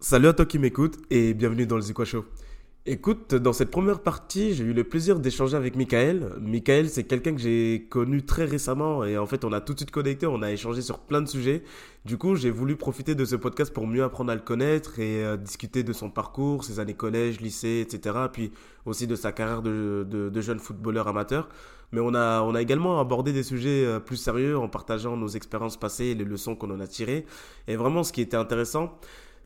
Salut à toi qui m'écoute et bienvenue dans le Zikwa Show. Écoute, dans cette première partie, j'ai eu le plaisir d'échanger avec Michael. Michael, c'est quelqu'un que j'ai connu très récemment et en fait, on a tout de suite connecté, on a échangé sur plein de sujets. Du coup, j'ai voulu profiter de ce podcast pour mieux apprendre à le connaître et euh, discuter de son parcours, ses années collège, lycée, etc. Puis aussi de sa carrière de, jeune footballeur amateur. Mais on a, on a également abordé des sujets euh, plus sérieux en partageant nos expériences passées et les leçons qu'on en a tirées. Et vraiment, ce qui était intéressant,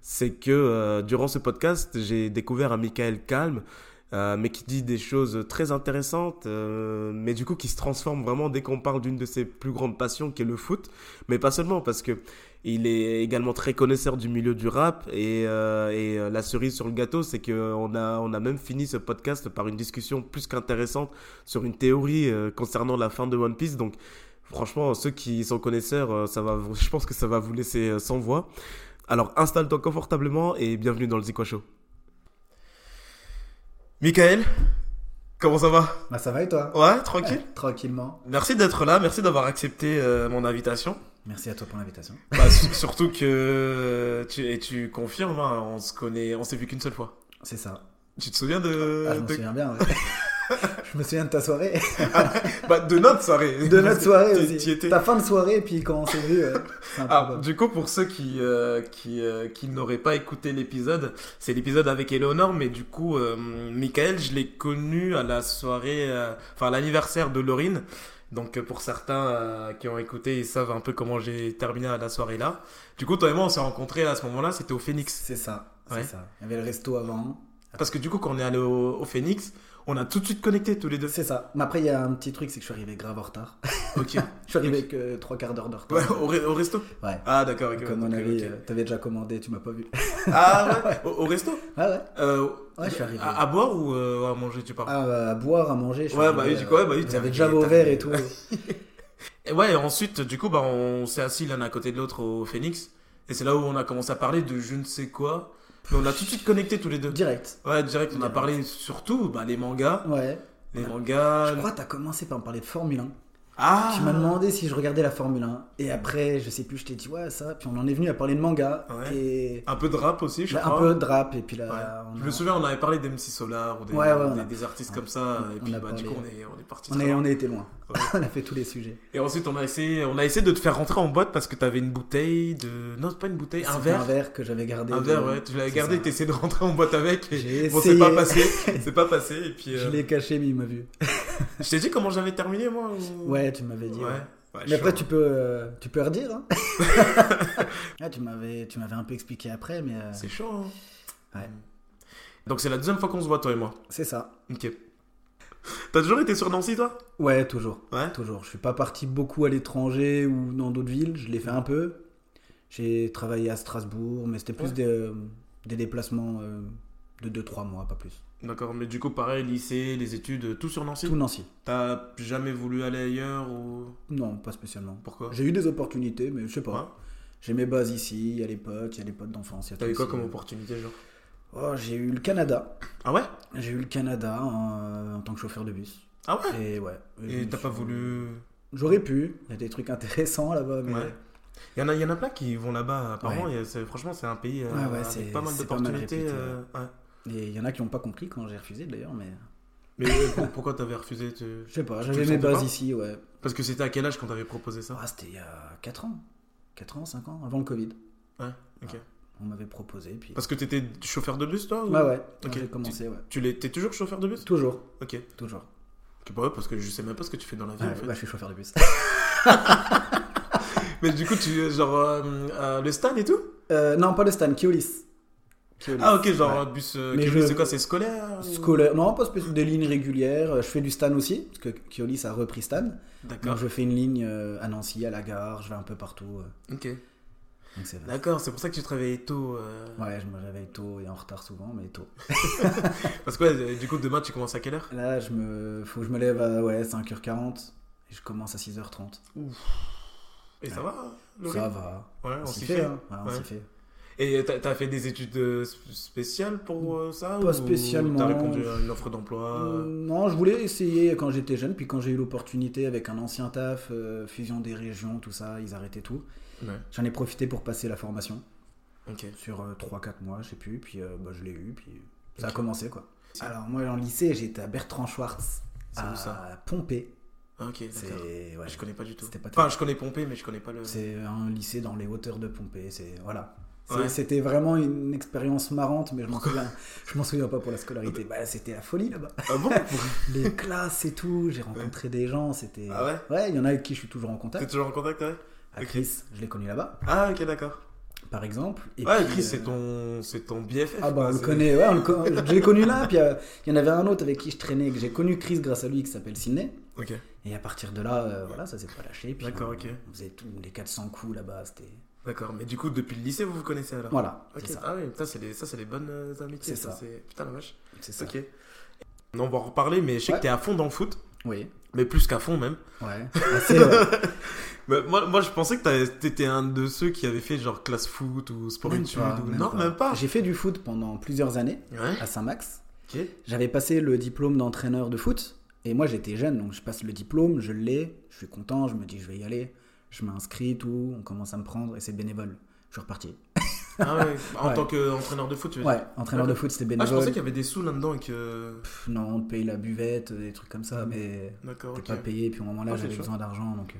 c'est que euh, durant ce podcast, j'ai découvert un Michael calme, euh, mais qui dit des choses très intéressantes, euh, mais du coup qui se transforme vraiment dès qu'on parle d'une de ses plus grandes passions, qui est le foot. Mais pas seulement, parce que il est également très connaisseur du milieu du rap, et, et la cerise sur le gâteau, c'est qu'on a, on a même fini ce podcast par une discussion plus qu'intéressante sur une théorie concernant la fin de One Piece. Donc franchement, ceux qui sont connaisseurs, ça va, je pense que ça va vous laisser sans voix. Alors installe-toi confortablement et bienvenue dans le Zikwa Show. Michael, comment ça va? Bah ça va et toi? Ouais, tranquille ouais, Tranquillement. Merci d'être là, merci d'avoir accepté euh, mon invitation. Merci à toi pour l'invitation. Bah, surtout que tu, et tu confirmes, hein, on se connaît, on s'est vu qu'une seule fois. C'est ça. Tu te souviens de... Ah, je me de... souviens bien, ouais. je me souviens de ta soirée. ah, bah, de notre soirée. De notre soirée aussi. Ta fin de soirée, et puis quand on s'est vu. Euh, ah, du coup, pour ceux qui, euh, qui, euh, qui n'auraient pas écouté l'épisode, c'est l'épisode avec Eleonore, mais du coup, euh, Michael, je l'ai connu à la soirée, enfin, l'anniversaire de Laurine. Donc, pour certains euh, qui ont écouté, ils savent un peu comment j'ai terminé à la soirée là. Du coup, toi et moi, on s'est rencontrés à ce moment-là, c'était au Phoenix. C'est ça. Ouais. ça. Il y avait le resto avant. Parce que du coup, quand on est allé au, au Phoenix, on a tout de suite connecté tous les deux. C'est ça. Mais après, il y a un petit truc, c'est que je suis arrivé grave en retard. Ok. je suis arrivé avec euh, trois quarts d'heure de retard. Ouais, au, re- au resto? Ouais. Ah, d'accord, ok. Comme on avait, ok. euh, t'avais déjà commandé, tu m'as pas vu. Ah, ouais, au, au resto? Ah ouais. euh, Ouais, je suis arrivé. À, à boire ou à manger, tu parles Ah, à boire, à manger. je Ouais, arrivé, bah oui, du coup, ouais, bah oui, arrivé, déjà vos verres et tout. Et ouais, et ensuite, du coup, bah, on s'est assis l'un à côté de l'autre au Phoenix. Et c'est là où on a commencé à parler de je ne sais quoi. Mais on a tout de suite connecté tous les deux. Direct. Ouais, direct, on a parlé surtout bah, les mangas. Ouais. Les mangas. Je crois que t'as commencé par me parler de Formule 1. Ah Tu m'as demandé si je regardais la Formule 1. Et après, je sais plus, je t'ai dit ouais, ça. Puis on en est venu à parler de manga. Ouais. Et Un peu de rap aussi, je Bah, crois. un peu de rap. Et puis là, Ouais. on, Je a- me souviens, on avait parlé d'MC Solar ou des, Ouais, des, a- des artistes comme ça. on Et puis, a bah, du coup, parlé. on est, on est parti. on, est, on a été loin. On a fait tous les sujets. Et ensuite, on a essayé, on a essayé de te faire rentrer en boîte parce que t'avais une bouteille de. Non, c'est pas une bouteille, un verre. Un verre que j'avais gardé. Un de- verre, ouais. Tu l'avais gardé, ça. t'essayais de rentrer en boîte avec. Et... Bon, c'est pas passé. C'est pas passé. Et puis. Je euh, l'ai caché, mais il m'a vu. Je t'ai dit comment j'avais terminé, moi ou- Ouais, tu m'avais dit. Ouais. ouais. Ouais, Mais après, tu peux, euh, tu peux redire. Hein Ah, tu m'avais, tu m'avais un peu expliqué après, mais euh, C'est chaud. hein. Ouais. Donc, c'est la deuxième fois qu'on se voit, toi et moi. c'est ça. Ok. T'as toujours été sur Nancy, toi? Ouais, toujours. Ouais. Toujours. Je suis pas parti beaucoup à l'étranger ou dans d'autres villes. Je l'ai fait un peu. J'ai travaillé à Strasbourg, mais c'était plus Ouais. des, euh, des déplacements euh, de 2-3 mois, pas plus. D'accord, mais du coup, pareil, lycée, les études, tout sur Nancy? Tout Nancy. T'as jamais voulu aller ailleurs ou? Non, pas spécialement. Pourquoi? J'ai eu des opportunités, mais je sais pas. Ouais. J'ai mes bases ici, il y a les potes, il y a les potes d'enfance. T'as eu quoi comme opportunité, genre? Oh, J'ai eu le Canada. Ah ouais? J'ai eu le Canada en, en tant que chauffeur de bus. Ah ouais? Et ouais. Et t'as pas voulu. J'aurais pu. Il y a des trucs intéressants là-bas, mais. Ouais. Il y, en a, il y en a plein qui vont là-bas, apparemment. Ouais. franchement, c'est un pays euh, Ouais, avec pas mal d'opportunités. euh, ouais. Et il y en a qui n'ont pas compris quand j'ai refusé d'ailleurs, mais. Mais euh, pour- pourquoi t'avais refusé tu- Je sais pas, j'avais mes bases ici, ouais. Parce que c'était à quel âge quand t'avais proposé ça? Ah, c'était il y a 4 ans. 4 ans, 5 ans, avant le Covid. Ouais, ok. On m'avait proposé, puis. Parce que t'étais chauffeur de bus, toi ou- Ouais, ouais, quand Ok. j'ai commencé, ouais. Tu l'es, t'es toujours chauffeur de bus? Toujours, Ok. toujours. Ok, bah ouais, parce que je sais même pas ce que tu fais dans la vie Ouais, en fait. ouais, je suis chauffeur de bus. Mais du coup, tu genre euh, euh, le stan et tout? Euh, non, pas le Stan. Keolis. Ah ok, genre Ouais. bus. Mais qui- je- C'est quoi C'est scolaire ou- Scolaire, non, pas spécialement des lignes régulières. Je fais du Stan aussi, parce que Keolis a repris Stan. D'accord. Donc je fais une ligne à Nancy, à la gare, je vais un peu partout. Ok. D'accord, c'est pour ça que tu te réveillais tôt. euh, Ouais, je me réveille tôt et en retard souvent, mais tôt. Parce que ouais, du coup, demain, tu commences à quelle heure? Là, je me... faut que je me lève à ouais, 5h40 et je commence à 6h30. Et ça va Laurie? Ça va. Ouais, On, on s'y fait. fait. hein. Ouais, on Ouais. s'y fait. Et t'as fait des études euh, sp- spéciales pour euh, ça Pas ou spécialement. T'as répondu à une offre d'emploi? Euh, non, je voulais essayer quand j'étais jeune, puis quand j'ai eu l'opportunité avec un ancien taf, fusion des régions, tout ça, ils arrêtaient tout. Ouais. J'en ai profité pour passer la formation. Sur 3-4 mois, je sais plus. Puis euh, bah, je l'ai eu, puis ça a commencé quoi. Alors moi en lycée, j'étais à Bertrand Schwartz, à ça? Pompée. Ok, C'est ouais, Je connais pas du tout. Pas Enfin, je connais Pompée, mais je connais pas le. C'est un lycée dans les hauteurs de Pompée. C'est voilà. Ouais. C'était vraiment une expérience marrante, mais je m'en souviens. Je m'en souviens pas pour la scolarité. Bah, c'était la folie là-bas. Ah bon? Les classes et tout. J'ai rencontré des gens. C'était. Ah ouais? Ouais, il y en a avec qui je suis toujours en T'es contact. toujours en contact, ouais? À. Chris, je l'ai connu là-bas, Ah, ok, d'accord. par exemple. Et Ouais, puis, Chris, euh, c'est ton, c'est ton BFF. Ah bah on le connaît, ouais, on le je l'ai connu là, puis euh, il y en avait un autre avec qui je traînais, que j'ai connu Chris grâce à lui, qui s'appelle Sidney. Ok. Et à partir de là, euh, voilà, ça s'est pas lâché. D'accord, ok. On faisait tous les 400 coups là-bas, c'était... D'accord, mais du coup, depuis le lycée, vous vous connaissez alors? Voilà, Ok, c'est ça. ah oui, ça, c'est les, ça, c'est les bonnes euh, amitiés. C'est ça. c'est- Putain, la vache. C'est ça. Ok. Non, on va en reparler, mais je sais Ouais. que t'es à fond dans le foot, Oui, mais plus qu'à fond même. ouais. Assez, ouais. Mais moi, moi, je pensais que t'étais un de ceux qui avait fait genre classe foot ou sport Même études. pas, ou... même non, pas. même pas. J'ai fait du foot pendant plusieurs années Ouais, à Saint-Max. J'avais passé le diplôme d'entraîneur de foot. Et moi, j'étais jeune, donc je passe le diplôme, je l'ai, je suis content, je me dis je vais y aller. Je m'inscris, tout, on commence à me prendre et c'est bénévole. Je suis reparti. Ah ouais, en Ouais. tant qu'entraîneur de foot, tu veux Ouais, dire entraîneur de foot, c'était Ah, je bénévole. pensais qu'il y avait des sous là-dedans et que. Pff, non, on te paye la buvette, des trucs comme ça, mais D'accord, t'es pas payé. Puis au moment là, Ah, j'avais besoin d'argent, donc euh,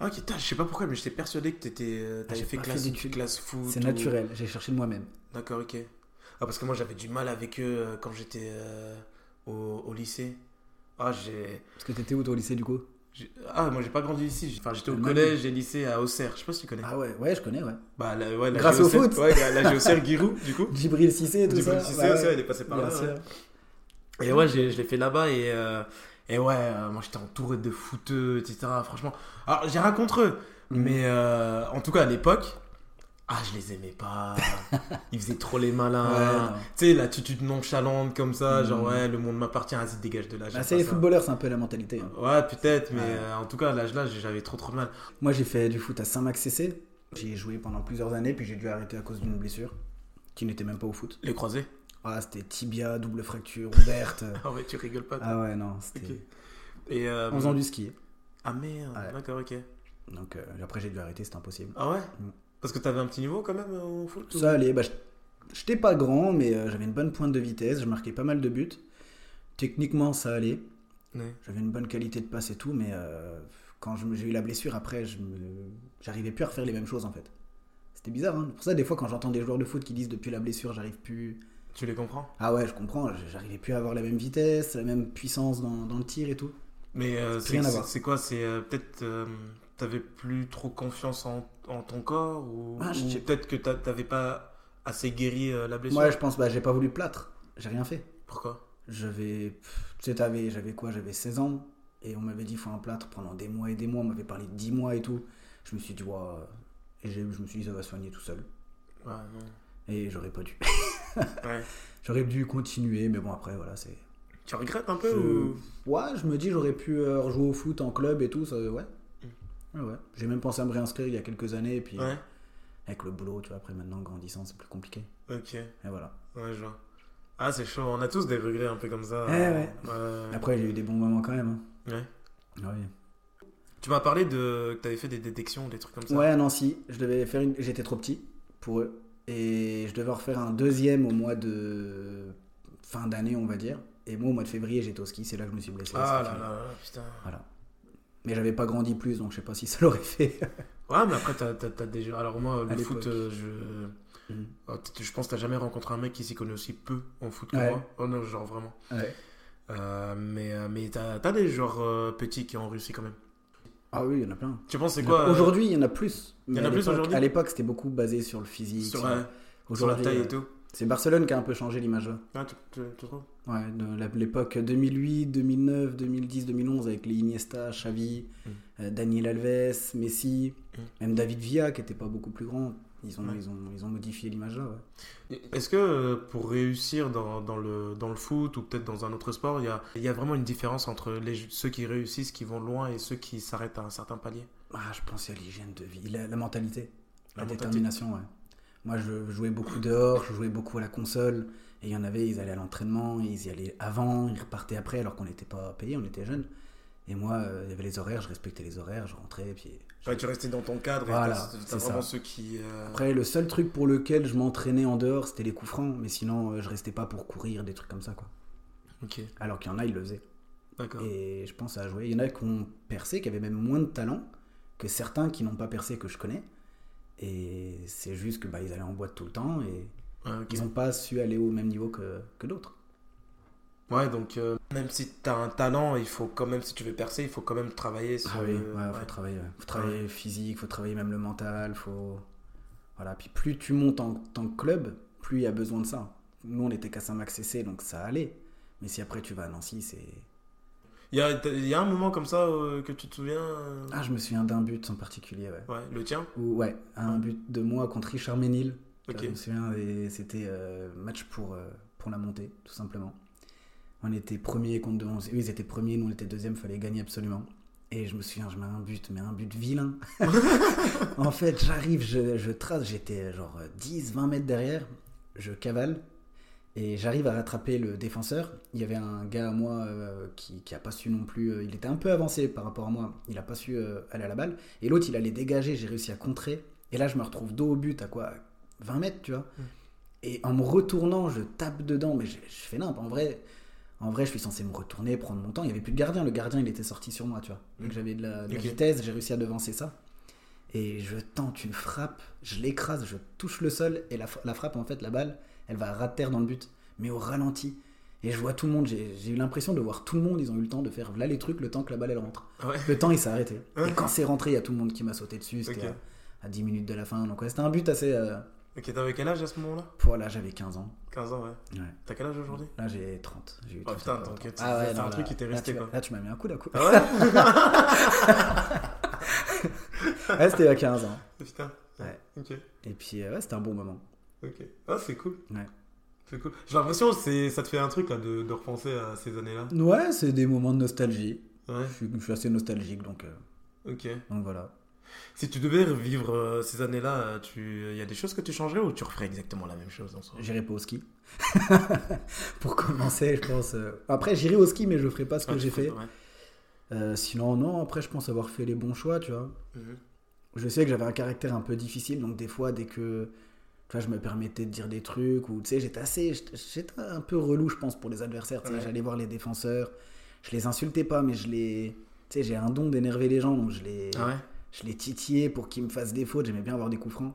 Ah, ok, je sais pas pourquoi, mais j'étais persuadé que t'étais, euh, t'avais j'ai fait classe, fait classe foot. c'est ou- naturel. J'ai cherché de moi-même. D'accord, ok. Ah, parce que moi j'avais du mal avec eux euh, quand j'étais euh, au, au lycée. Ah, j'ai. Parce que t'étais où toi au lycée du coup? Ah, moi j'ai pas grandi ici. Enfin, j'étais au collège et lycée à Auxerre. Je sais pas si tu connais. Ah ouais, ouais, je connais, ouais. Bah, la, ouais, la Grâce au foot. Ouais, la, Géocère Giroud, du coup. Djibril Cissé, tout Du ça. Cissé aussi, ouais. elle est passée par Bien là. sûr. ouais. Et ouais, je l'ai fait là-bas et, euh, et ouais, euh, moi j'étais entouré de footeux, etc. Franchement. Alors, j'ai rien contre eux, Mhm. mais euh, en tout cas à l'époque, ah, je les aimais pas. Ils faisaient trop les malins. Ouais. Tu sais, l'attitude nonchalante comme ça, Mhm. genre ouais, le monde m'appartient, vas-y, dégage de là. Bah, c'est les ça. footballeurs, c'est un peu la mentalité. hein. Ouais, peut-être, mais Ouais. euh, en tout cas, à l'âge-là, j'avais trop trop de mal. Moi, j'ai fait du foot à Saint-Max CC. J'y ai joué pendant plusieurs années, puis j'ai dû arrêter à cause d'une blessure qui n'était même pas au foot. Les croisés? Ah, c'était tibia, double fracture ouverte. Ah ouais, tu rigoles pas. toi. ah ouais, non, c'était. Et, euh, en faisant du ski. Ah merde, Ouais. d'accord, ok. Donc euh, après, j'ai dû arrêter, c'était impossible. Ah ouais? Mm. Parce que t'avais un petit niveau quand même euh, au foot ou- Ça allait, bah, je- j'étais pas grand, mais euh, j'avais une bonne pointe de vitesse, je marquais pas mal de buts. Techniquement, ça allait. Ouais. J'avais une bonne qualité de passe et tout, mais euh, quand j'ai eu la blessure, après, je j'arrivais plus à refaire les mêmes choses en fait. C'était bizarre, hein. Pour ça, des fois, quand j'entends des joueurs de foot qui disent depuis la blessure, j'arrive plus. Tu les comprends? Ah ouais, je comprends, j'arrivais plus à avoir la même vitesse, la même puissance dans, dans le tir et tout. Mais euh, C'est quoi? C'est euh, peut-être euh, t'avais plus trop confiance en, en ton corps ou, Ah, ou peut-être que t'a- t'avais pas assez guéri euh, la blessure? Moi, je pense, bah, j'ai pas voulu plâtre, j'ai rien fait. Pourquoi? J'avais. Tu sais, j'avais quoi? J'avais 16 ans. Et on m'avait dit, faut un plâtre pendant des mois et des mois. On m'avait parlé de 10 mois et tout. Je me suis dit. Et je me suis dit, ça va soigner tout seul. Ouais, non. Et j'aurais pas dû. Ouais. J'aurais dû continuer, mais bon, après, voilà, c'est. Tu regrettes un peu Je- ou... Ouais, je me dis, j'aurais pu euh, rejouer au foot en club et tout, ça, ouais. Ouais, ouais. J'ai même pensé à me réinscrire il y a quelques années, et puis Ouais, avec le boulot, tu vois, après maintenant, grandissant, c'est plus compliqué. ok. Et voilà. Ouais, je vois. Ah, c'est chaud. On a tous des regrets un peu comme ça. Eh ouais. Ouais. Après, j'ai eu des bons moments quand même. Ouais. hein. Ouais. Tu m'as parlé de que t'avais fait des détections, des trucs comme ça. Ouais, à Nancy, je devais faire une... j'étais trop petit pour eux et je devais en refaire un deuxième au mois de fin d'année, on va dire. Et moi, au mois de février, j'étais au ski, c'est là que je me suis blessé. Ah là là, là, putain. Voilà. Mais j'avais pas grandi plus, donc je sais pas si ça l'aurait fait. Ouais, mais après, t'as, t'as des jeux. Alors, moi, le foot, euh, je. Mhm. Ah, Je pense que t'as jamais rencontré un mec qui s'y connaît aussi peu en foot que Ouais. moi. Oh non, genre vraiment. Ouais. Euh, mais euh, mais t'as, t'as des joueurs euh, petits qui ont réussi quand même. Ah oui, il y en a plein. Tu penses c'est quoi Aujourd'hui, il y en a plus. Il y en a plus aujourd'hui À l'époque, c'était beaucoup basé sur le physique. sur, euh, sur la taille et tout C'est Barcelone qui a un peu changé l'image. Ah, tu, tu, tu trouves? Ouais, de l'époque 2008, 2009, 2010, 2011 avec les Iniesta, Xavi, Mm. euh, Daniel Alves, Messi, Mm. même David Villa qui était pas beaucoup plus grand. Ils ont, Ouais. ils ont, ils ont modifié l'image là. Ouais. Est-ce que euh, pour réussir dans, dans, le, dans le foot ou peut-être dans un autre sport, il y a, y a vraiment une différence entre les, ceux qui réussissent, qui vont loin et ceux qui s'arrêtent à un certain palier? Ah, je pense à l'hygiène de vie, la, la mentalité, la, La mentalité. détermination. Ouais. Moi, je jouais beaucoup dehors, je jouais beaucoup à la console. Et il y en avait, ils allaient à l'entraînement, ils y allaient avant, ils repartaient après, alors qu'on n'était pas payés, on était jeunes. Et moi, euh, il y avait les horaires, je respectais les horaires, je rentrais, et puis. Ouais, tu restais dans ton cadre Voilà, c'est vraiment ça. ceux qui. euh, Après, le seul truc pour lequel je m'entraînais en dehors, c'était les coups francs, mais sinon, euh, je restais pas pour courir, des trucs comme ça, quoi. Ok, Alors qu'il y en a, ils le faisaient. d'accord. Et je pense à jouer. Il y en a qui ont percé, qui avaient même moins de talent que certains qui n'ont pas percé que je connais. Et c'est juste que bah, ils allaient en boîte tout le temps et Ouais, ok. ils n'ont pas su aller au même niveau que, que d'autres. Ouais, donc euh, même si t'as un talent, il faut quand même, si tu veux percer, il faut quand même travailler sur. Ah oui, ouais, ouais. faut travailler. ouais. Faut travailler physique, faut travailler même le mental, faut. Voilà. Puis plus tu montes en tant que club, plus il y a besoin de ça. Nous, on était qu'à Saint-Max CC, donc ça allait. Mais si après tu vas à Nancy, c'est. Il y a, il y a un moment comme ça euh, que tu te souviens euh, Ah, je me souviens d'un but en particulier, ouais. Ouais, le tien? Ou, ouais, un but de moi contre Richard Ménil. Je me souviens, c'était euh, match pour, euh, pour la montée, tout simplement. On était premier contre deux. on- Eux, ils étaient premiers, nous, on était deuxième, fallait gagner absolument. Et je me souviens, je mets un but, mais un but vilain. en fait, j'arrive, je, je trace, j'étais genre 10, 20 mètres derrière, je cavale, et j'arrive à rattraper le défenseur. Il y avait un gars à moi euh, qui, qui a pas su non plus, euh, il était un peu avancé par rapport à moi, il a pas su euh, aller à la balle. Et l'autre, il allait dégager, j'ai réussi à contrer. Et là, je me retrouve dos au but à quoi? 20 mètres, tu vois? Mm. Et en me retournant, je tape dedans, mais je, je fais n'importe. En vrai, en vrai, je suis censé me retourner, prendre mon temps. Il n'y avait plus de gardien. Le gardien, il était sorti sur moi, tu vois. Vu que j'avais de la, de la Ok. vitesse, j'ai réussi à devancer ça. Et je tente une frappe, je l'écrase, je touche le sol. Et la, la frappe, en fait, la balle, elle va ras de terre dans le but, mais au ralenti. Et je vois tout le monde, j'ai eu l'impression de voir tout le monde. Ils ont eu le temps de faire là les trucs le temps que la balle elle rentre. Ah ouais. Le temps il s'est arrêté. Ouais. Et quand c'est rentré, il y a tout le monde qui m'a sauté dessus. C'était à, à 10 minutes de la fin. Donc ouais, c'était un but assez. euh, Ok, t'avais quel âge à ce moment-là? Pour là, j'avais 15 ans. 15 ans, ouais. Ouais. T'as quel âge aujourd'hui? Là, j'ai 30. J'ai eu Oh 30 putain, donc tu- Ah ouais, c'est un truc qui t'est resté quoi. Là, tu m'as mis un coup d'un coup. Ah ouais Ouais, c'était à 15 ans. Putain. Ouais. Ok. Et puis, euh, ouais, c'était un bon moment. Ok. Ah, c'est cool. Ouais. C'est cool. J'ai l'impression que c'est- ça te fait un truc là de, de repenser à ces années-là. Ouais, c'est des moments de nostalgie. Ouais. Je suis, je suis assez nostalgique, donc, euh, Ok. donc voilà. Si tu devais revivre euh, ces années-là, tu... il y a des choses que tu changerais ou tu referais exactement la même chose en soi? J'irai pas au ski. Pour commencer, je pense. euh, Après, j'irai au ski, mais je ferai pas ce que j'ai fait. ouais. Sinon, non, après, je pense avoir fait les bons choix, tu vois. Mhm. Je sais que j'avais un caractère un peu difficile, donc des fois, dès que tu vois, je me permettais de dire des trucs, ou tu sais, j'étais assez. J'étais un peu relou, je pense, pour les adversaires. tu sais, Ouais. J'allais voir les défenseurs, je les insultais pas, mais je les. Tu sais, j'ai un don d'énerver les gens, donc je les, Ah ouais? je les titillais pour qu'ils me fassent des fautes. J'aimais bien avoir des coups francs.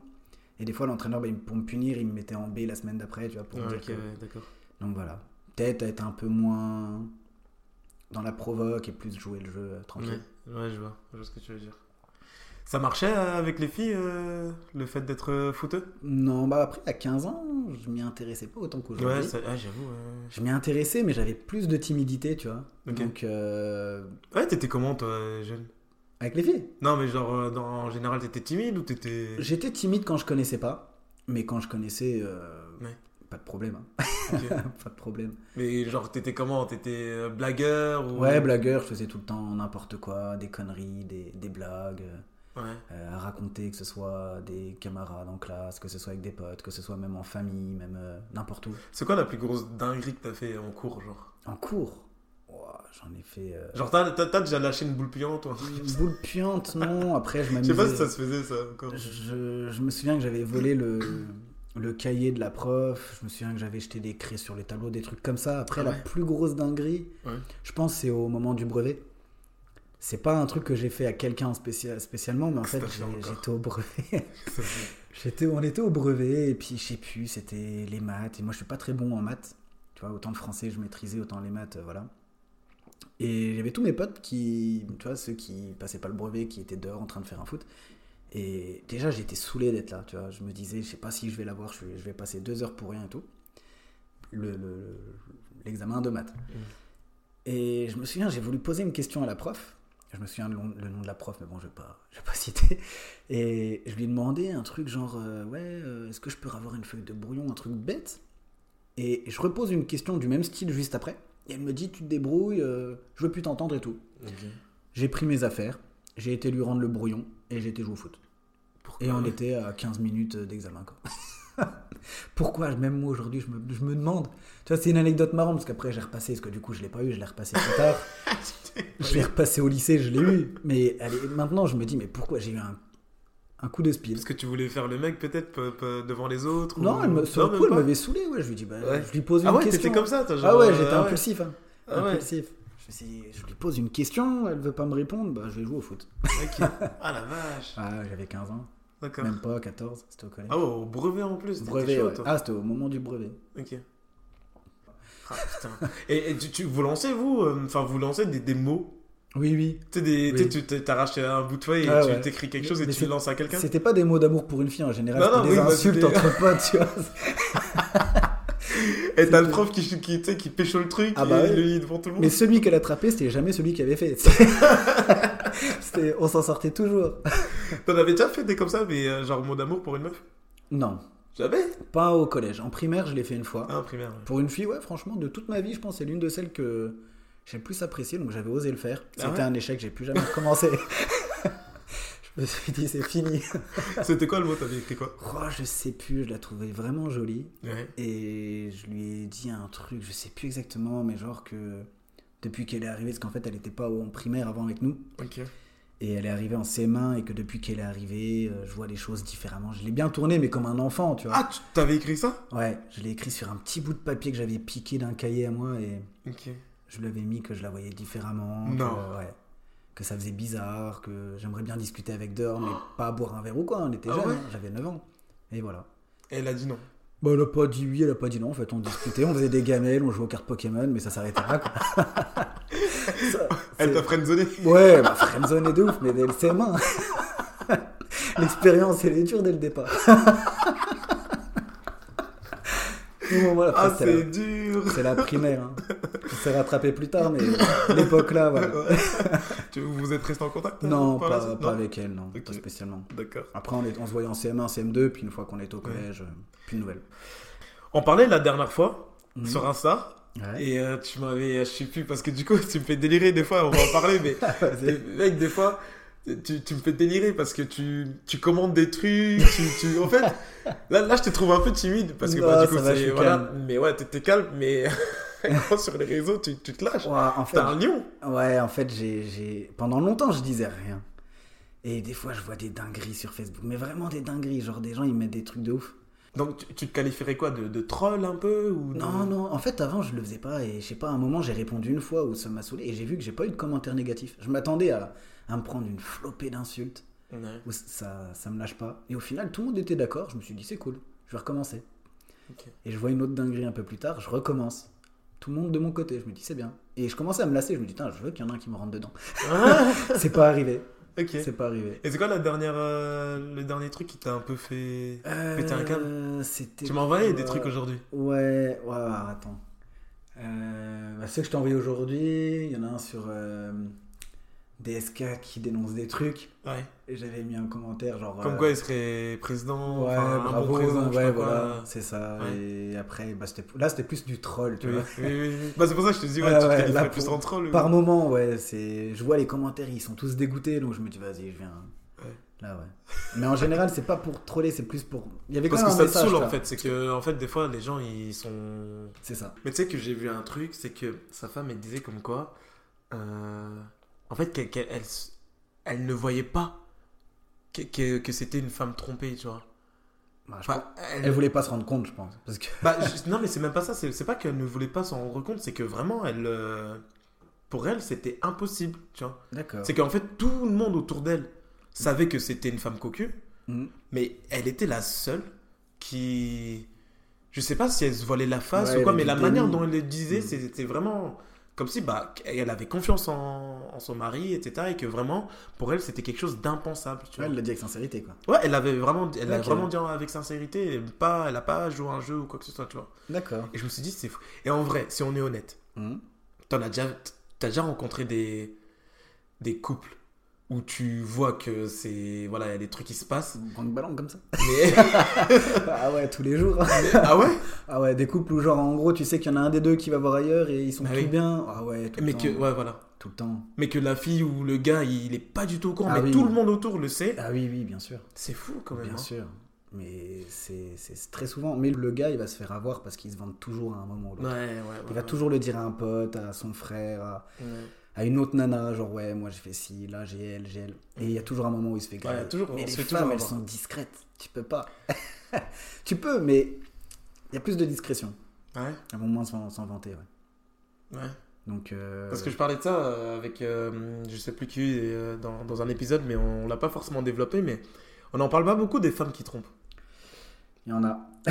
Et des fois, l'entraîneur, bah, pour me punir, il me mettait en B la semaine d'après, tu vois, pour me dire que- d'accord. Donc voilà. Peut-être être un peu moins dans la provoque et plus jouer le jeu euh, tranquille. Ouais, ouais, je vois. Je vois ce que tu veux dire. Ça marchait euh, avec les filles, euh, le fait d'être euh, footeux Non, bah après, à 15 ans, je m'y intéressais pas autant qu'aujourd'hui. Ouais, ça- ah, j'avoue. ouais. Je m'y intéressais, mais j'avais plus de timidité, tu vois. Donc, euh, Ouais, t'étais comment toi, jeune? avec les filles, Non, mais genre, dans- en général, t'étais timide ou t'étais? j'étais timide quand je connaissais pas, mais quand je connaissais, euh, Ouais. pas de problème. hein. Pas de problème. Mais genre, t'étais comment? T'étais blagueur ou... Ouais, blagueur, je faisais tout le temps n'importe quoi, des conneries, des, des blagues. Ouais. euh, à raconter, que ce soit des camarades en classe, que ce soit avec des potes, que ce soit même en famille, même euh, n'importe où. C'est quoi la plus grosse dinguerie que t'as fait en cours, genre? En cours, j'en ai fait. euh, Genre, t'as, déjà lâché une boule puante truc Une boule puante, non. Après, je Je m'amusais. sais pas si ça se faisait, ça, encore. je, je me souviens que j'avais volé le, le cahier de la prof. Je me souviens que j'avais jeté des craies sur les tableaux, des trucs comme ça. Après, Ah la plus grosse dinguerie, Ouais. je pense, c'est au moment du brevet. C'est pas un truc que j'ai fait à quelqu'un spécial, spécialement, mais en fait, j'étais au brevet. J'étais, on était au brevet et puis je sais plus, c'était les maths. Et moi, je suis pas très bon en maths. Tu vois, autant le français je maîtrisais, autant les maths, euh, voilà. Et j'avais tous mes potes qui, tu vois, ceux qui passaient pas le brevet, qui étaient dehors en train de faire un foot. Et déjà, j'étais saoulé d'être là, tu vois. Je me disais, je sais pas si je vais l'avoir, je vais, je vais passer deux heures pour rien et tout. Le- le- L'examen de maths. Et je me souviens, j'ai voulu poser une question à la prof. Je me souviens le nom, le nom de la prof, mais bon, je vais je vais pas citer. Et je lui ai demandé un truc genre, euh, ouais, euh, est-ce que je peux avoir une feuille de brouillon, un truc bête? Et je repose une question du même style juste après. Et elle me dit, tu te débrouilles, euh, je veux plus t'entendre et tout. J'ai pris mes affaires, j'ai été lui rendre le brouillon et j'ai été jouer au foot. Pourquoi? Et on était à 15 minutes d'examen. quoi. Pourquoi? Même moi aujourd'hui, je me, je me demande. Tu vois, c'est une anecdote marrante parce qu'après j'ai repassé, parce que du coup je l'ai pas eu, je l'ai repassé plus tard. Je l'ai repassé au lycée, je l'ai eu. Mais est- maintenant, je me dis, mais pourquoi j'ai eu un, un coup de speed? Parce que tu voulais faire le mec peut-être pe- pe- devant les autres ou- Non, elle me, sur le coup, elle m'avait. Ouais, je lui dis, bah, Ouais. je lui pose une Ah ouais, question. t'étais comme ça, toi, Ah ouais, euh, j'étais ah ouais. impulsif. hein. Ah. Impulsif. Je, je lui pose une question, elle veut pas me répondre, bah, je vais jouer au foot. Ah la vache. Ah, j'avais 15 ans, D'accord. même pas 14, c'était au collège. Ah ouais, au brevet en plus. brevet, chaud, ouais. toi. Ah, c'était au moment du brevet. Ok. Ah, putain. et, et tu, tu- vous lancez, vous, euh, enfin, vous lancez des, des mots? Oui, oui. Tu t'arraches un bout de feuille et Ah tu ouais. t'écris quelque chose et Mais tu le lances à quelqu'un? C'était pas des mots d'amour pour une fille en général, Non, c'était non, des oui, bah, insultes c'était- entre potes, tu vois. Et t'as le prof qui, qui, qui pécho le truc Ah bah et ouais. lit devant tout le monde. Mais celui qu'elle attrapait, c'était jamais celui qui avait fait. On s'en sortait toujours. T'en avais déjà fait des comme ça, mais euh, genre mot d'amour pour une meuf? Non, Jamais pas au collège. En primaire, je l'ai fait une fois. Ah, en primaire. Pour une fille, ouais, franchement, de toute ma vie, je pense, c'est l'une de celles que j'ai le plus apprécié, donc j'avais osé le faire. Ah C'était ouais un échec, j'ai plus jamais recommencé. je me suis dit, c'est fini. C'était quoi le mot? T'avais écrit quoi? Oh, je sais plus, je la trouvais vraiment jolie. Ouais. Et je lui ai dit un truc, je sais plus exactement, mais genre que depuis qu'elle est arrivée, parce qu'en fait, elle était pas en primaire avant avec nous. Ok. Et elle est arrivée en CM1 et que depuis qu'elle est arrivée, euh, je vois les choses différemment. Je l'ai bien tourné, mais comme un enfant, tu vois. Ah, tu t'avais écrit ça? Ouais, je l'ai écrit sur un petit bout de papier que j'avais piqué d'un cahier à moi et je lui avais mis que je la voyais différemment. Non. Que, ouais, que ça faisait bizarre, que j'aimerais bien discuter avec Dor, mais pas boire un verre ou quoi. On était Ah jeunes, ouais hein, j'avais 9 ans. Et voilà. Et elle a dit non. Bah, elle a pas dit oui, elle a pas dit non. En fait, on discutait, on faisait des gamelles, on jouait aux cartes Pokémon, mais ça s'arrêtait là. Quoi. Ça, Elle t'a friendzonné Ouais, bah, friendzone est de ouf, mais dès le CM1. L'expérience, elle est dure dès le départ. Bon, voilà, Ah, c'est dur c'est la primaire. Hein. On s'est rattrapé plus tard, mais l'époque là, voilà. Vous êtes resté en contact Non, par la pas, pas Non avec elle, non, pas spécialement. D'accord. Après, on, est, on se voyait en CM1, CM2, puis une fois qu'on était au collège, euh, plus de nouvelles. On parlait la dernière fois Mhm. sur Insta Ouais. et euh, tu m'avais, je sais plus, parce que du coup tu me fais délirer des fois, on va en parler, mais Vas-y. mec, des fois tu, tu me fais délirer parce que tu, tu commandes des trucs, tu, tu- en fait, là, là je te trouve un peu timide parce que Non, bah, du coup va, voilà, calme. mais ouais, t'es, calme, mais sur les réseaux tu, tu te lâches. Ouais, en fait, T'es un lion. ouais, en fait j'ai, j'ai- pendant longtemps, je disais rien. Et des fois, je vois des dingueries sur Facebook, mais vraiment des dingueries. Genre, des gens, ils mettent des trucs de ouf. Donc tu, tu te qualifierais quoi de, de troll un peu ou de- Non, non, en fait, avant, je le faisais pas. Et je sais pas, à un moment, j'ai répondu une fois où ça m'a saoulé. Et j'ai vu que j'ai pas eu de commentaires négatifs. Je m'attendais à, à me prendre une flopée d'insultes. Ouais. Où ça, ça me lâche pas. Et au final, tout le monde était d'accord. Je me suis dit, c'est cool, je vais recommencer. Et je vois une autre dinguerie un peu plus tard, je recommence. Tout le monde de mon côté, je me dis, c'est bien. Et je commençais à me lasser, je me dis, je veux qu'il y en ait un qui me rentre dedans. Ah, c'est pas arrivé. Ok. C'est pas arrivé. Et c'est quoi la dernière, euh, le dernier truc qui t'a un peu fait péter un câble? Euh, C'était. Tu m'as envoyé des trucs aujourd'hui. Ouais, ouais, attends. Euh, bah, ceux que je t'ai envoyé aujourd'hui, il y en a un sur euh, DSK qui dénonce des trucs. Ouais. Et j'avais mis un commentaire genre. Comme euh, quoi il serait président, Ouais, enfin, un bravo, bon président, ouais, voilà, c'est ça. Ouais. Et après, bah, là, c'était plus du troll, tu Oui, vois. oui. Bah, c'est pour ça que je te dis, ouais, Ouais, tu qualifierais là, plus pour- en troll. Par moment, ouais, c'est. Je vois les commentaires, ils sont tous dégoûtés, donc je me dis, vas-y, je viens. Ouais. Là, ouais. Mais en général, c'est pas pour troller, c'est plus pour. Il y avait Parce que même ça un te saoule en fait, c'est que en fait des fois les gens ils sont. C'est ça. Mais tu sais que j'ai vu un truc, c'est que sa femme elle disait comme quoi, euh, en fait qu'elle, qu'elle- elle, ne voyait pas que, que, que c'était une femme trompée, tu vois. Bah, Enfin, elle- Elle voulait pas se rendre compte, je pense. Parce que. Bah, je- non, mais c'est même pas ça. C'est c'est pas qu'elle ne voulait pas s'en rendre compte, c'est que vraiment, elle, euh, pour elle, c'était impossible, tu vois. D'accord. C'est qu'en fait, tout le monde autour d'elle savait que c'était une femme cocu, Mhm. mais elle était la seule qui. Je sais pas si elle se voilait la face Ouais, ou quoi, mais la manière dont elle le disait, Mhm. c'était vraiment comme si bah, elle avait confiance en, en son mari, etc. Et que vraiment, pour elle, c'était quelque chose d'impensable, tu Ouais, vois. elle l'a dit avec sincérité, quoi. Ouais, elle avait vraiment, elle a Ok. vraiment dit avec sincérité, et pas, elle a pas joué un jeu ou quoi que ce soit, tu vois. D'accord. Et je me suis dit, c'est fou. Et en vrai, si on est honnête, t'en as déjà, t'as déjà rencontré des, des couples où tu vois que c'est, voilà, il y a des trucs qui se passent. Banque ballon comme ça. Mais, ah ouais, tous les jours. ah ouais? Ah ouais, des couples où, genre, en gros, tu sais qu'il y en a un des deux qui va voir ailleurs et ils sont tout oui. bien. Ah ouais, tout Mais le que, temps. ouais, voilà. Tout le temps. Mais que la fille ou le gars, il est pas du tout au courant, Ah mais oui. tout le monde autour le sait. Ah oui, oui, bien sûr. C'est fou quand même. Bien hein. sûr. Mais c'est très souvent. Mais le gars, il va se faire avoir parce qu'il se vante toujours à un moment ou l'autre. ouais, ouais. Il va toujours le dire à un pote, à son frère, à, Ouais. À une autre nana, genre ouais, moi j'ai fait ci, là j'ai elle, j'ai elle. Et il y a toujours un moment où il se fait grave. Ouais, toujours, mais on les femmes, elles sont discrètes. Tu peux pas. tu peux, mais il y a plus de discrétion. Ouais, Elles vont moins s'en vanter, ouais. ouais. Donc, euh, Parce que je parlais de ça euh, avec, euh, je sais plus qui, euh, dans, dans un épisode, mais on l'a pas forcément développé, mais on en parle pas beaucoup des femmes qui trompent. il y en a.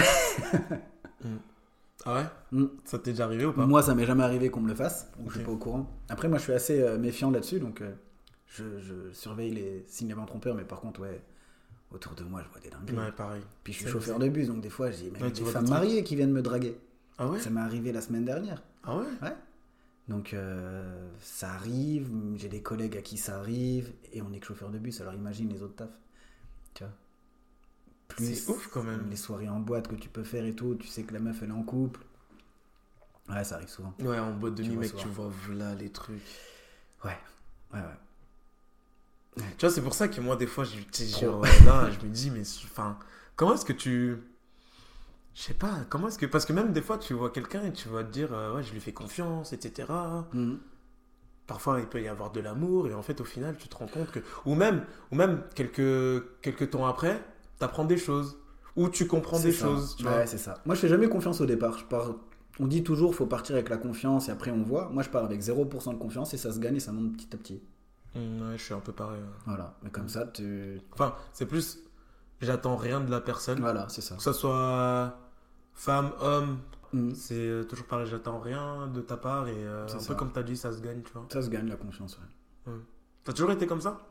Ah ouais Mm. Ça t'est déjà arrivé ou pas Moi, ça m'est jamais arrivé qu'on me le fasse, donc je suis pas au courant. Après, moi, je suis assez euh, méfiant là-dessus, donc euh, je, je surveille les signes avant trompeurs, mais par contre, ouais, autour de moi, je vois des dingueries. Ouais, pareil. Puis je suis chauffeur de bus, donc des fois, j'ai même Ouais, des femmes des mariées qui viennent me draguer. Ah ouais Ça m'est arrivé la semaine dernière. Ah ouais Donc ça ça arrive, j'ai des collègues à qui ça arrive, et on est que chauffeur de bus, alors imagine les autres tafs. Tu vois C'est ouf, quand même. Les soirées en boîte que tu peux faire et tout, tu sais que la meuf elle est en couple. Ouais, ça arrive souvent. Ouais, en boîte de nuit, mec, tu vois voilà les trucs. Ouais, ouais, ouais. Tu vois, c'est pour ça que moi, des fois, je, genre, là, je me dis, mais enfin, comment est-ce que tu. Je sais pas, comment est-ce que. Parce que même des fois, tu vois quelqu'un et tu vas te dire, euh, ouais, je lui fais confiance, etc. Mhm. Parfois, il peut y avoir de l'amour, et en fait, au final, tu te rends compte que. Ou même, ou même quelques, quelques temps après, t'apprends des choses. Ou tu comprends des ça. choses, tu ouais, vois. c'est ça. Moi, je fais jamais confiance au départ. Je pars... On dit toujours, faut partir avec la confiance et après on voit. Moi, je pars avec 0% de confiance et ça se gagne et ça monte petit à petit. Mm, ouais, je suis un peu pareil. ouais. Voilà. Mais comme ça, tu. Enfin, c'est plus. J'attends rien de la personne. Voilà, c'est ça. Que ce soit femme, homme, Mhm. c'est euh, toujours pareil. J'attends rien de ta part et euh, C'est un ça. peu comme t'as dit, ça se gagne, tu vois. Ça se gagne la confiance, ouais. T'as toujours été comme ça?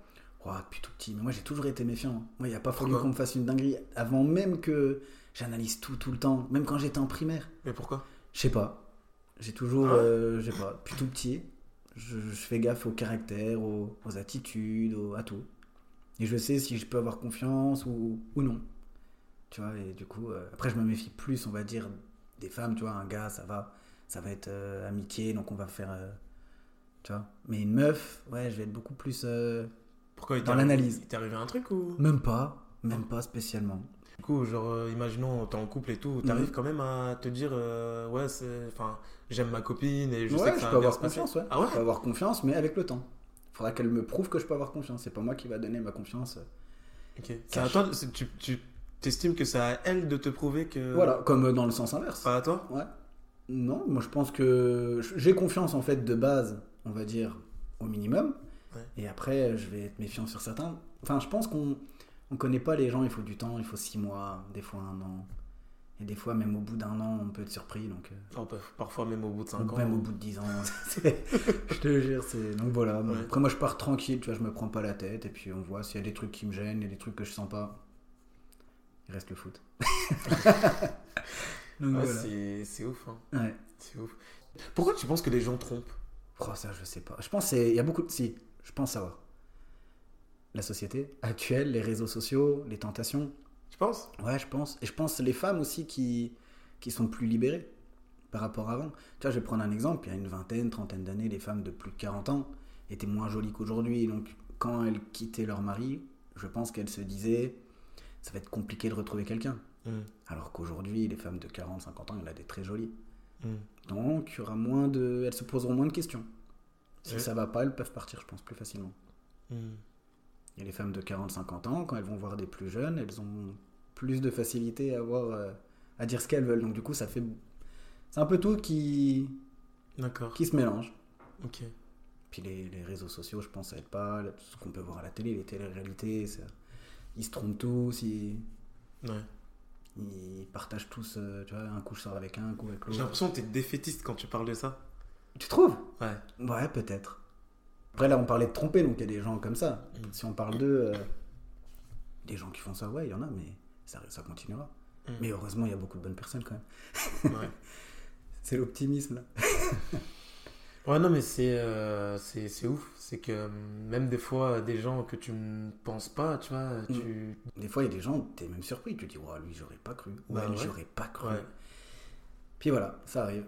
Oh, depuis tout petit. Mais moi, j'ai toujours été méfiant. hein. Moi, il n'y a pas fallu qu'on me fasse une dinguerie avant même que j'analyse tout, tout le temps. Même quand j'étais en primaire. Mais pourquoi? Je sais pas. J'ai toujours. Ah ouais euh, je sais pas. Depuis tout petit, je, je fais gaffe au caractère, aux, aux attitudes, à tout. Et je sais si je peux avoir confiance ou, ou non. Tu vois, et du coup, euh, après, je me méfie plus, on va dire, des femmes. Tu vois, un gars, ça va. Ça va être euh, amitié, donc on va faire. tu vois. Mais une meuf, ouais, je vais être beaucoup plus. Euh, Pourquoi il Dans l'analyse. arrivé- Il t'est arrivé un truc ou Même pas. Même pas spécialement. Du coup, genre, euh, imaginons, t'es en couple et tout, t'arrives quand même à te dire, euh, ouais, c'est. Enfin, j'aime ma copine et je sais ouais, que je ça peux va bien avoir confiance, ouais. Ah ouais Je peux avoir confiance, mais avec le temps. Faudra qu'elle me prouve que je peux avoir confiance. C'est pas moi qui va donner ma confiance. Ok. C'est à toi, c'est- tu, tu t'estimes que c'est à elle de te prouver que. Voilà, comme dans le sens inverse. Pas à toi Ouais. Non, moi je pense que j'ai confiance en fait de base, on va dire au minimum. Ouais. Et après, je vais être méfiant sur certains. Enfin, je pense qu'on on connaît pas les gens. Il faut du temps, il faut six mois, des fois un an. Et des fois, même au bout d'un an, on peut être surpris. Donc, euh, Oh, bah, Parfois même au bout de 5 ou ans. même au bout de dix ans. c'est- je te jure. Donc voilà. Ouais. Après, moi je pars tranquille, tu vois, je me prends pas la tête. Et puis on voit s'il y a des trucs qui me gênent, il y a des trucs que je sens pas. Il reste le foot. voilà. c'est c'est ouf, hein. Ouais. C'est ouf. Pourquoi tu penses que les gens trompent? Oh, ça, je sais pas. Je pense qu'il y a beaucoup de. Si, je pense savoir. La société actuelle, les réseaux sociaux, les tentations. Tu penses? Ouais, je pense. Et je pense les femmes aussi qui, qui sont plus libérées par rapport à avant. Tu vois, je vais prendre un exemple. Il y a une vingtaine, trentaine d'années, les femmes de plus de 40 ans étaient moins jolies qu'aujourd'hui. Donc, quand elles quittaient leur mari, je pense qu'elles se disaient ça va être compliqué de retrouver quelqu'un. Mm. Alors qu'aujourd'hui, les femmes de 40, 50 ans, il y en a des très jolies. Mm. Donc, il y aura moins de... elles se poseront moins de questions. Si Ouais. ça va pas, elles peuvent partir, je pense, plus facilement. Mm. Et les femmes de 40-50 ans, quand elles vont voir des plus jeunes, elles ont plus de facilité à, avoir, euh, à dire ce qu'elles veulent. Donc du coup, ça fait... C'est un peu tout qui, D'accord. qui se mélange. Ok. Puis les, les réseaux sociaux, je pense, ça aide pas. Ce qu'on peut voir à la télé, les téléréalités, ça- ils se trompent tous, ils, Ouais. ils partagent tous, euh, tu vois, un coup je sors avec un, un coup avec J'ai l'autre. l'impression que t'es défaitiste quand tu parles de ça. Tu trouves? Ouais. Ouais, peut-être. Après, là, on parlait de tromper, donc il y a des gens comme ça. Mm. Si on parle d'eux, euh, des gens qui font ça, ouais, il y en a, mais ça, ça continuera. Mm. Mais heureusement, il y a beaucoup de bonnes personnes quand même. Ouais. C'est l'optimisme, là. Ouais, non, mais c'est euh, c'est c'est ouf. C'est que euh, même des fois, des gens que tu ne penses pas, tu vois, tu. Des fois, il y a des gens, t'es même surpris. Tu te dis, ouais, lui, j'aurais pas cru. Ou Bah elle, ouais. j'aurais pas cru. Ouais. Puis voilà, ça arrive.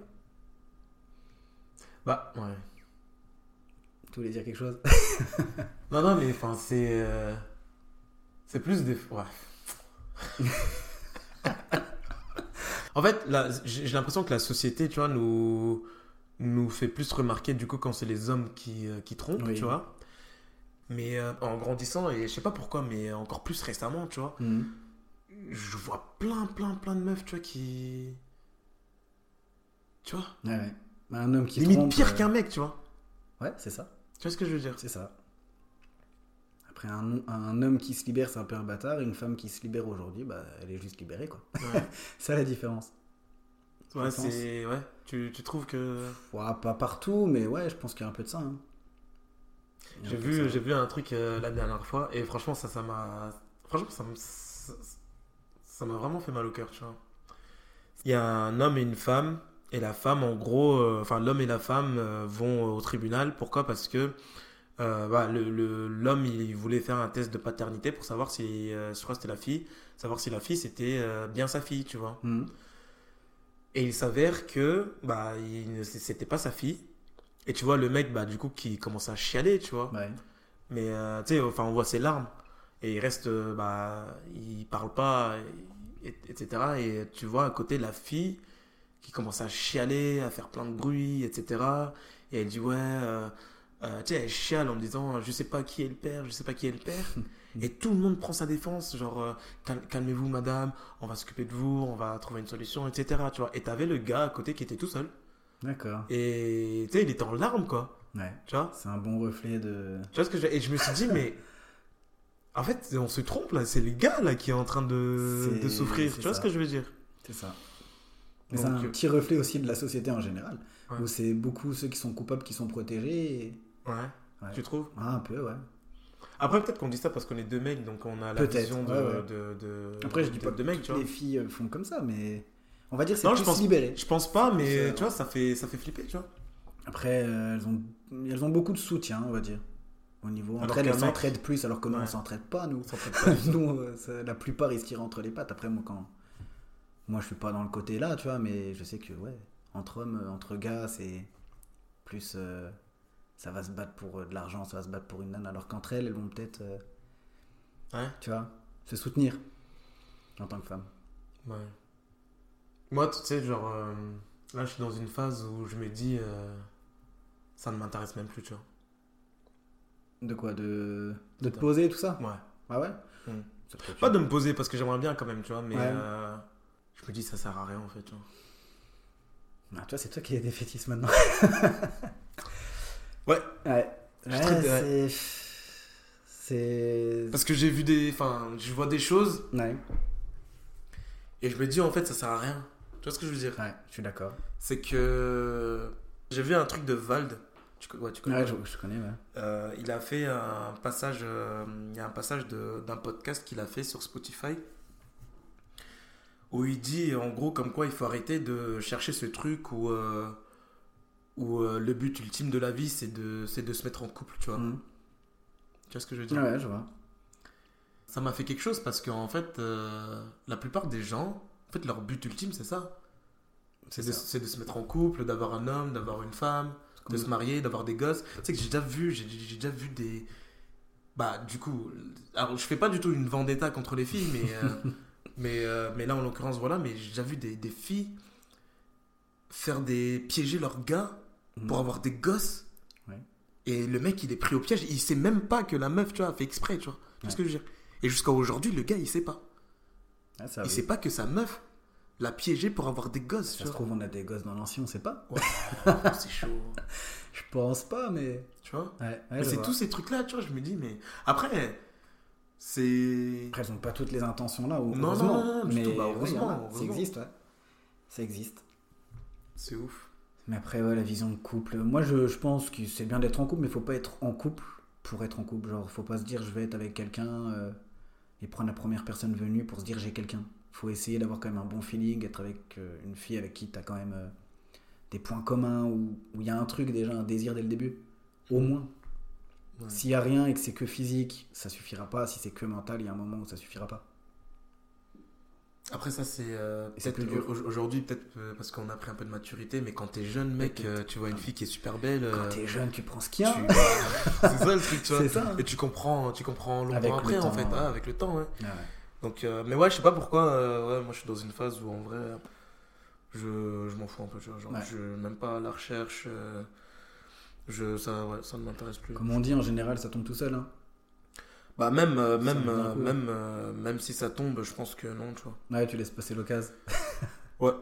Bah, ouais. Tu voulais dire quelque chose? Non, non, mais enfin, c'est. euh, C'est plus des. Ouais. en fait, j'ai l'impression que la société, tu vois, nous. nous fait plus remarquer du coup quand c'est les hommes qui, euh, qui trompent, Oui. tu vois. Mais euh, en grandissant, et je sais pas pourquoi, mais encore plus récemment, tu vois, Mhm. je vois plein, plein, plein de meufs, tu vois, qui. Tu vois Ouais, ouais. Bah, Un homme qui Limite trompe, pire euh, qu'un mec, tu vois. Ouais, c'est ça. Tu vois ce que je veux dire? C'est ça. Après, un, un homme qui se libère, c'est un peu un bâtard. Une femme qui se libère aujourd'hui, bah, elle est juste libérée, quoi. Ouais, C'est ça la différence. Ouais, c'est. Ouais, tu, tu trouves que. Ouais, pas partout, mais ouais, je pense qu'il y a un peu de ça. hein. J'ai vu, j'ai vu un truc euh, la dernière fois et franchement ça ça m'a franchement ça me- ça ça m'a vraiment fait mal au cœur, tu vois. Il y a un homme et une femme et la femme en gros euh, enfin l'homme et la femme euh, vont au tribunal pourquoi? Parce que euh, bah, l'homme il voulait faire un test de paternité pour savoir si euh, je crois c'était la fille, savoir si la fille c'était euh, bien sa fille, tu vois. Mhm. Et il s'avère que bah c'était pas sa fille. Et tu vois le mec bah du coup qui commence à chialer, tu vois. Ouais. Mais euh, tu sais, enfin, on voit ses larmes. Et il reste, euh, bah, il parle pas, et- etc. Et tu vois à côté la fille qui commence à chialer, à faire plein de bruit, etc. Et elle dit, ouais, euh, euh, tu sais, elle chiale en disant, je sais pas qui est le père, je sais pas qui est le père. et tout le monde prend sa défense, genre, euh, Cal- calmez-vous, madame, on va s'occuper de vous, on va trouver une solution, etc. Tu vois. Et t'avais le gars à côté qui était tout seul. D'accord. Et tu sais, il était en larmes, quoi. Ouais. Tu vois? C'est un bon reflet de. Tu vois ce que je... Et je me suis dit, mais. En fait, on se trompe là, c'est le gars là qui est en train de, souffrir. Tu vois ça. ce que je veux dire? C'est ça. Mais c'est un euh, petit reflet aussi de la société en général. Ouais. Où c'est beaucoup ceux qui sont coupables qui sont protégés. et- Ouais. Ouais. Tu trouves? Ah, un peu, ouais. Après, peut-être qu'on dit ça parce qu'on est deux mecs, donc on a la vision de, ouais, ouais. de, de- Après, je dis pas que mecs, tu vois. les filles euh, font comme ça, mais on va dire c'est plus je pense- libéré. Je pense pas, mais C'est- tu vois, ça fait, ça fait flipper, tu vois. Après, euh, elles, ont, elles ont beaucoup de soutien, on va dire. Au niveau. Elles, s'entraident plus, alors que nous, on s'entraide pas, nous. On s'entraide pas. nous, euh, ça- la plupart, ils se tirent entre les pattes. Après, moi, quand. Moi, je suis pas dans le côté là, tu vois, mais je sais que, ouais, entre hommes, euh, entre gars, c'est plus. euh, ça va se battre pour euh, de l'argent, ça va se battre pour une nana, alors qu'entre elles, elles vont peut-être, euh, Ouais. tu vois, se soutenir en tant que femme. Ouais. Moi, tu sais, genre, euh, là, je suis dans une phase où je me dis, ça ne m'intéresse même plus, tu vois. De quoi? De, de te poser, tout ça? Ouais. Ah ouais? Mm. Pas de me poser parce que j'aimerais bien quand même, tu vois, mais Ouais. Je me dis, ça sert à rien en fait, tu vois. Ah, toi, c'est toi qui es défaitiste maintenant. Ouais. Ouais. Ouais, c'est. C'est. Parce que j'ai vu des. Enfin, je vois des choses Ouais. et je me dis, en fait, ça sert à rien. Tu vois ce que je veux dire? Ouais, je suis d'accord. C'est que. J'ai vu un truc de Vald. Tu, ouais, tu connais Ouais, je, je connais, ouais. Euh, il a fait un passage, euh, il y a un passage d'un podcast qu'il a fait sur Spotify où il dit en gros comme quoi il faut arrêter de chercher ce truc où, euh, où euh, le but ultime de la vie c'est de, c'est de se mettre en couple, tu vois. Mhm. Tu vois ce que je veux dire? Ouais, je vois. Ça m'a fait quelque chose parce qu'en fait, euh, la plupart des gens, en fait, leur but ultime c'est ça. C'est de, c'est de se mettre en couple, d'avoir un homme, d'avoir une femme, de se marier, d'avoir des gosses. Tu sais que j'ai déjà vu, j'ai j'ai déjà vu des. Bah, du coup, alors je fais pas du tout une vendetta contre les filles, mais, mais, euh, mais là en l'occurrence, voilà, mais j'ai déjà vu des, des filles faire des. piéger leurs gars Mhm. pour avoir des gosses. Ouais. Et le mec, il est pris au piège, il sait même pas que la meuf, tu vois, a fait exprès, tu vois. Tu vois ce que je veux dire? Et jusqu'à aujourd'hui, le gars, il sait pas. Ah, il sait pas que sa meuf l'a piégé pour avoir des gosses, tu Ça se vois. trouve, on a des gosses dans l'ancien, on sait pas. C'est chaud, Je pense pas, mais. tu vois? Ouais, ouais, Mais c'est tous ces trucs-là, tu vois, je me dis, mais après, c'est. Après, elles ont pas toutes les intentions là, ou Non, non, non, non, du mais tout, bah, ouais, heureusement. Ça existe, ouais. Ça existe. C'est ouf. Mais après, ouais, la vision de couple. Moi, je, je pense que c'est bien d'être en couple, mais faut pas être en couple pour être en couple. Genre, faut pas se dire je vais être avec quelqu'un euh, et prendre la première personne venue pour se dire j'ai quelqu'un. Faut essayer d'avoir quand même un bon feeling, être avec euh, une fille avec qui tu as quand même euh, des points communs, où où il y a un truc déjà, un désir dès le début. Au moins. Ouais. S'il y a rien et que c'est que physique, ça suffira pas. Si c'est que mental, il y a un moment où ça suffira pas. Après, ça, c'est. euh, aujourd'hui, peut-être euh, parce qu'on a pris un peu de maturité, mais quand t'es jeune, mec, euh, tu vois une fille qui est super belle. Quand euh, t'es jeune, tu prends ce qu'il y a. c'est ça le truc, tu vois. Ça. hein. Et tu comprends, tu comprends longtemps Avec après, en fait, ouais. ah, avec le temps, ouais. Ouais. Donc, euh, mais ouais, je sais pas pourquoi. euh, ouais, moi, je suis dans une phase où en vrai, je, je m'en fous un peu, tu vois. Genre, Ouais. je, même pas la recherche, euh, je, ça, ouais, ça ne m'intéresse plus. Comme on dit, en général, ça tombe tout seul. Hein. Bah, même, euh, même, euh, coup, même, euh, même si ça tombe, je pense que non, tu vois. Ouais, tu laisses passer l'occasion. Ouais.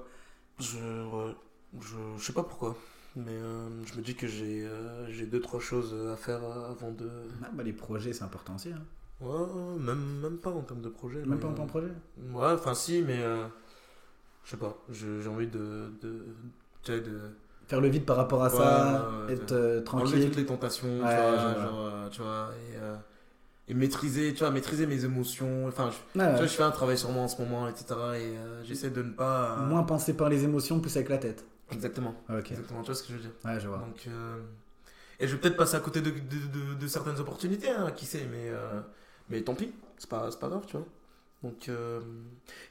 Je, ouais, je, je sais pas pourquoi, mais je me dis que j'ai j'ai deux, trois choses à faire avant de. Ah, bah, les projets, c'est important aussi. Hein. Ouais, même, même pas en termes de projet. Même mais, pas en euh, plan projet. Ouais, enfin si, mais je sais pas, j'ai envie de, de, de Faire le vide par rapport à Ouais, ça, ouais, ouais, être euh, enlever tranquille. toutes les tentations, tu vois, genre, euh, tu et, euh, et maîtriser, tu vois, maîtriser mes émotions. Enfin, je, tu vois, je fais un travail sur moi en ce moment, etc. Et euh, j'essaie de ne pas. euh, Moins penser par les émotions, plus avec la tête. Exactement, Ah, Ok. exactement. Tu vois ce que je veux dire. Ouais, je vois. Donc, euh, et je vais peut-être passer à côté de, de, de- de certaines opportunités, hein, qui sait, mais, mais tant pis, c'est pas, pas grave, tu vois. Donc,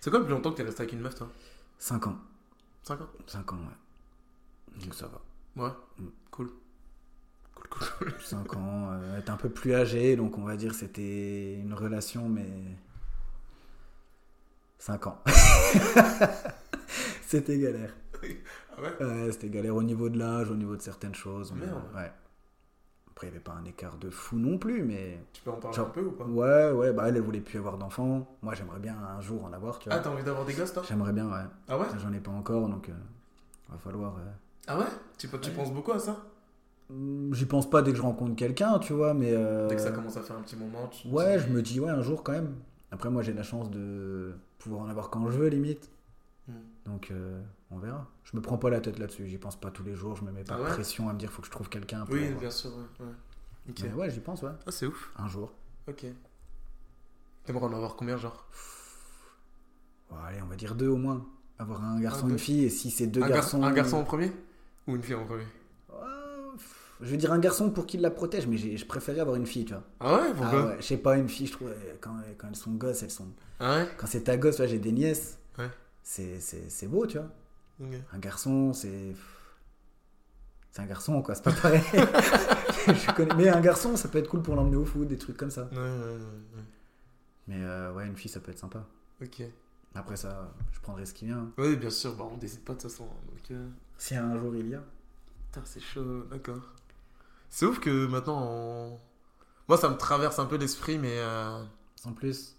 c'est quoi le plus longtemps que t'es resté avec une meuf, toi? 5 ans. 5 ans? 5 ans, ouais. Donc ça va. Ouais, Mm. cool. Cool, cool, cool. 5 ans, euh, être un peu plus âgé, donc on va dire c'était une relation, mais. 5 ans. c'était galère. Ah ouais? Ouais, c'était galère au niveau de l'âge, au niveau de certaines choses. on- Merde. Ouais. Après, il n'y avait pas un écart de fou non plus, mais. Tu peux en parler Genre- un peu ou pas? Ouais, ouais, bah elle, elle voulait plus avoir d'enfants. Moi, j'aimerais bien un jour en avoir, tu vois. Ah, t'as envie d'avoir des gosses, toi? J'aimerais bien, ouais. Ah ouais? J'en ai pas encore, donc. euh, va falloir. euh, Ah ouais? Tu, tu Ouais. penses beaucoup à ça? Hmm, J'y pense pas dès que je rencontre quelqu'un, tu vois, mais. euh, Dès que ça commence à faire un petit moment, tu... Ouais, je me dis, ouais, un jour quand même. Après, moi, j'ai la chance de pouvoir en avoir quand je veux, limite. Hmm. Donc, euh, on verra. Je me prends pas la tête là-dessus. J'y pense pas tous les jours. Je me mets pas Ah de ouais? pression à me dire, faut que je trouve quelqu'un. Oui, avoir- bien sûr, ouais. ouais. J'y pense, ouais. Ah, c'est ouf. Un jour. Ok. T'aimerais en avoir combien, genre? Ouais, allez, on va dire deux au moins. Avoir un garçon, Ah, une fille, et si c'est deux un, gar- garçons. un garçon en premier? Ou une fille en premier pff, Je veux dire un garçon pour qu'il la protège, mais je préférais avoir une fille, tu vois. Ah ouais Ah Pourquoi ouais, je sais pas, une fille, je trouve, euh, quand, quand elles sont gosses, elles sont. Ah ouais Quand c'est ta gosse, là, j'ai des nièces. Ouais. C'est, beau, tu vois. Un garçon, c'est. C'est un garçon, quoi, c'est pas pareil. Je connais- Mais un garçon, ça peut être cool pour l'emmener au foot, des trucs comme ça. Ouais, ouais, ouais, Mais euh, ouais, une fille, ça peut être sympa. Ok. Après ça, je prendrai ce qui vient. Oui, bien sûr, bah, on décide pas de toute façon. Donc, euh, Si un jour il y a. Putain, c'est chaud, d'accord. C'est ouf que maintenant, on- moi ça me traverse un peu l'esprit, mais euh, Sans plus.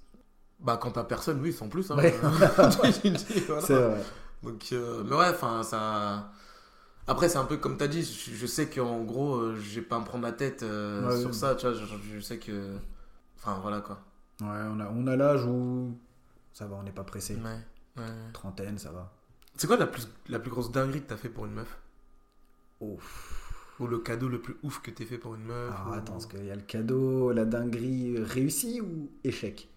bah quand t'as personne, oui, sans plus. Hein, Ouais. Voilà. C'est vrai. Donc, euh, mais ouais, enfin, ça. Après, c'est un peu comme t'as dit, je, je sais qu'en gros, euh, j'ai pas à me prendre la tête Ouais, sur ça, tu vois, je, je sais que. Enfin, voilà quoi. Ouais, on a, on a l'âge où. Ça va, on n'est pas pressé. Ouais, ouais. Trentaine, ça va. C'est quoi la plus, la plus grosse dinguerie que t'as fait pour une meuf? Ouf. Ou le cadeau le plus ouf que t'aies fait pour une meuf ou- attends, est-ce qu'il y a le cadeau, la dinguerie réussie ou échec?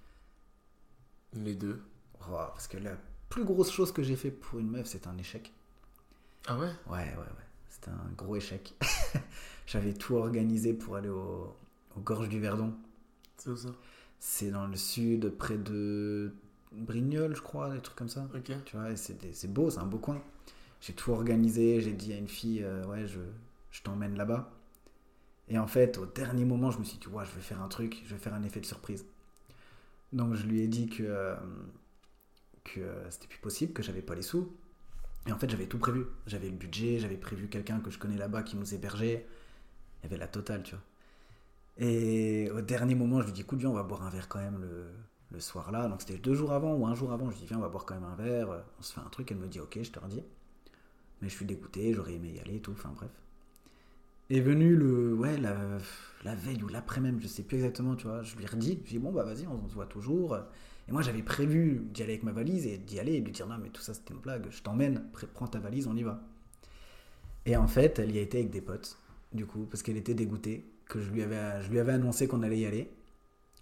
Les deux. Oh, Parce que la plus grosse chose que j'ai fait pour une meuf, c'est un échec. Ah ouais? Ouais, ouais, ouais. C'était un gros échec. J'avais tout organisé pour aller au, aux gorges du Verdon. C'est où ça? C'est dans le sud, près de Brignoles, je crois, des trucs comme ça. Ok. Tu vois, c'est beau, c'est un beau coin. J'ai tout organisé, j'ai dit à une fille, euh, ouais, je, je t'emmène là-bas. Et en fait, au dernier moment, je me suis dit, ouais, je vais faire un truc, je vais faire un effet de surprise. Donc je lui ai dit que, euh, que euh, c'était plus possible, que j'avais pas les sous. Et en fait, j'avais tout prévu. J'avais le budget, j'avais prévu quelqu'un que je connais là-bas qui nous hébergeait. Il y avait la totale, tu vois. Et au dernier moment, je lui dis, écoute, viens, on va boire un verre quand même le, le soir là. Donc c'était deux jours avant ou un jour avant. Je dis, viens, on va boire quand même un verre. On se fait un truc. Elle me dit, ok, je te redis. Mais je suis dégoûté, j'aurais aimé y aller tout. Enfin bref. Est venu le, ouais, la, la veille ou l'après-même, je sais plus exactement, tu vois. Je lui ai redit, je dit, bon, bah vas-y, on se voit toujours. Et moi, j'avais prévu d'y aller avec ma valise et d'y aller et de lui dire, non, mais tout ça, c'était une blague. Je t'emmène, prends ta valise, on y va. Et en fait, elle y a été avec des potes, du coup, parce qu'elle était dégoûtée que je lui avais, je lui avais annoncé qu'on allait y aller.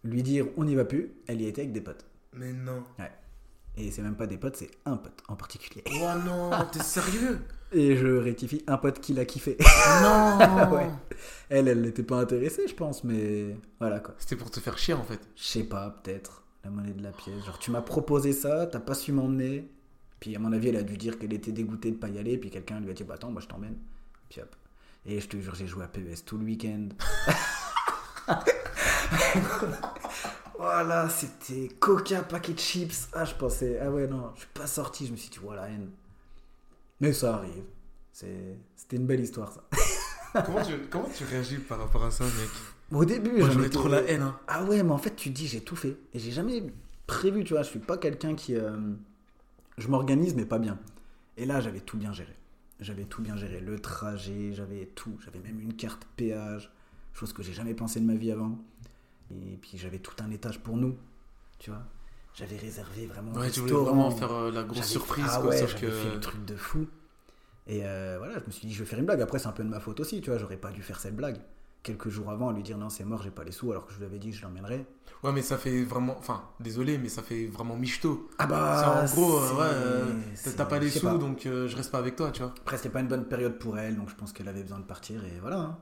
Lui dire, on n'y va plus, elle y était avec des potes. Mais non. Et c'est même pas des potes, c'est un pote en particulier. Oh non, t'es sérieux? Et je rectifie, un pote qui l'a kiffé. Non Ouais. Elle, elle n'était pas intéressée, je pense, mais voilà quoi. C'était pour te faire chier en fait. Je sais pas, peut-être, la monnaie de la pièce. Genre, tu m'as proposé ça, t'as pas su m'emmener. Puis, à mon avis, elle a dû dire qu'elle était dégoûtée de pas y aller. Puis, quelqu'un lui a dit, bah attends, moi je t'emmène. Puis, hop. Et je te jure, j'ai joué à PES tout le week-end. voilà, c'était coca, paquet de chips. Ah, je pensais, ah ouais, non, je suis pas sorti. Je me suis dit, voilà, haine. Mais ça arrive. C'est- C'était une belle histoire, ça. comment, tu, comment tu réagis par rapport à ça, mec? Au début, étais- trop la haine. Hein. Ah ouais, mais en fait, tu te dis, j'ai tout fait. Et j'ai jamais prévu, tu vois. Je suis pas quelqu'un qui. euh, Je m'organise, mais pas bien. Et là, j'avais tout bien géré. J'avais tout bien géré. Le trajet, j'avais tout. J'avais même une carte péage, chose que j'ai jamais pensé de ma vie avant. Et puis, j'avais tout un étage pour nous, tu vois. J'avais réservé vraiment. Ouais, tu voulais vraiment faire euh, la grosse surprise, ah quoi. ouais, sauf que. fait le truc de fou. Et euh, voilà, je me suis dit, je vais faire une blague. Après, c'est un peu de ma faute aussi, tu vois. J'aurais pas dû faire cette blague. Quelques jours avant, à lui dire non, c'est mort, j'ai pas les sous, alors que je lui avais dit, je l'emmènerai. Ouais, mais ça fait vraiment. Enfin, désolé, mais ça fait vraiment michto. Ah Ça, en gros, euh, ouais, euh, t'as pas les sous, donc je reste pas avec toi, tu vois. Après, c'était pas une bonne période pour elle, donc je pense qu'elle avait besoin de partir, et voilà. hein.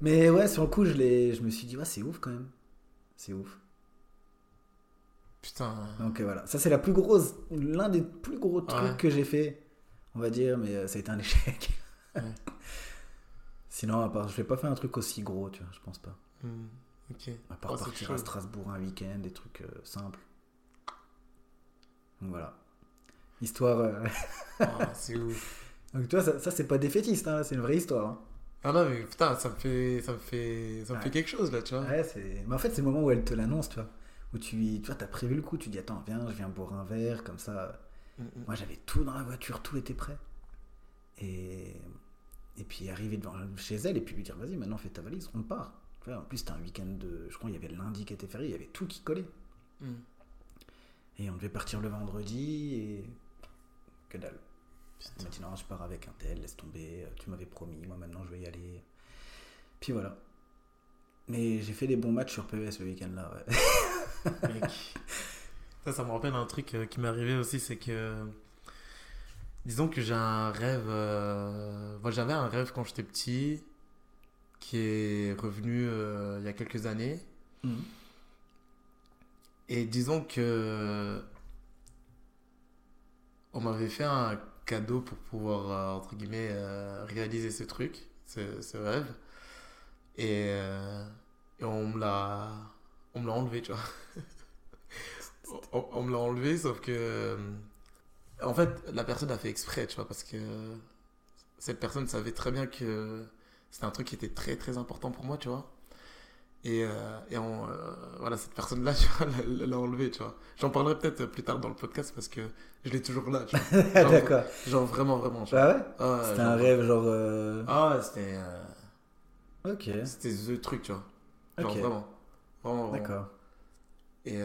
Mais ouais, sur le coup, je, je me suis dit, ouais, c'est ouf quand même. C'est ouf. Putain. Donc euh, voilà, ça c'est la plus grosse, l'un des plus gros trucs Ouais. que j'ai fait, on va dire, mais euh, ça a été un échec. Ouais. Sinon, à part, je vais pas faire un truc aussi gros, tu vois, je pense pas. Hmm, ok. À part Oh, partir à Strasbourg un week-end, des trucs euh, simples. Donc voilà. Histoire. euh, Ah, c'est ouf. Donc toi, ça, ça, c'est pas défaitiste, hein, c'est une vraie histoire. hein. Ah non, mais putain, ça me fait, ça me fait, ça me Ouais. fait quelque chose là, tu vois. Ouais, c'est... Mais en fait, c'est le moment où elle te l'annonce, tu vois. Où tu, tu vois, t'as prévu le coup, tu dis attends, viens, je viens boire un verre, comme ça. Mm, mm. Moi, j'avais tout dans la voiture, tout était prêt. Et, et puis arriver devant chez elle et puis lui dire vas-y, maintenant fais ta valise, on part. Tu vois, en plus, c'était un week-end de. Je crois qu'il y avait le lundi qui était férié, il y avait tout qui collait. Mm. Et on devait partir le vendredi et. Que dalle. Putain. m'a dit non, je pars avec un tel, laisse tomber, euh, tu m'avais promis, moi maintenant je vais y aller. Puis voilà. Mais j'ai fait des bons matchs sur PES le week-end là, ouais. Ça, ça me rappelle un truc euh, qui m'est arrivé aussi, c'est que. Disons que j'ai un rêve. euh, j'avais un rêve quand j'étais petit qui est revenu euh, il y a quelques années. Et disons que. On m'avait fait un cadeau pour pouvoir, euh, entre guillemets, euh, réaliser ce truc, ce, ce rêve. Et, euh, et on me l'a. On me l'a enlevé, tu vois. on, on me l'a enlevé, sauf que. En fait, la personne a fait exprès, tu vois, parce que cette personne savait très bien que c'était un truc qui était très très important pour moi, tu vois. Et, euh, et on, euh, voilà, cette personne-là, tu vois, l'a- l'a enlevé, tu vois. J'en parlerai peut-être plus tard dans le podcast parce que je l'ai toujours là, tu vois. D'accord. genre vraiment, vraiment. Ah ouais? Ah C'était un rêve genre. euh, Ah ouais, c'était. euh, Ok, C'était the truc, tu vois. Genre Ok. vraiment. Vraiment, vraiment. d'accord. Et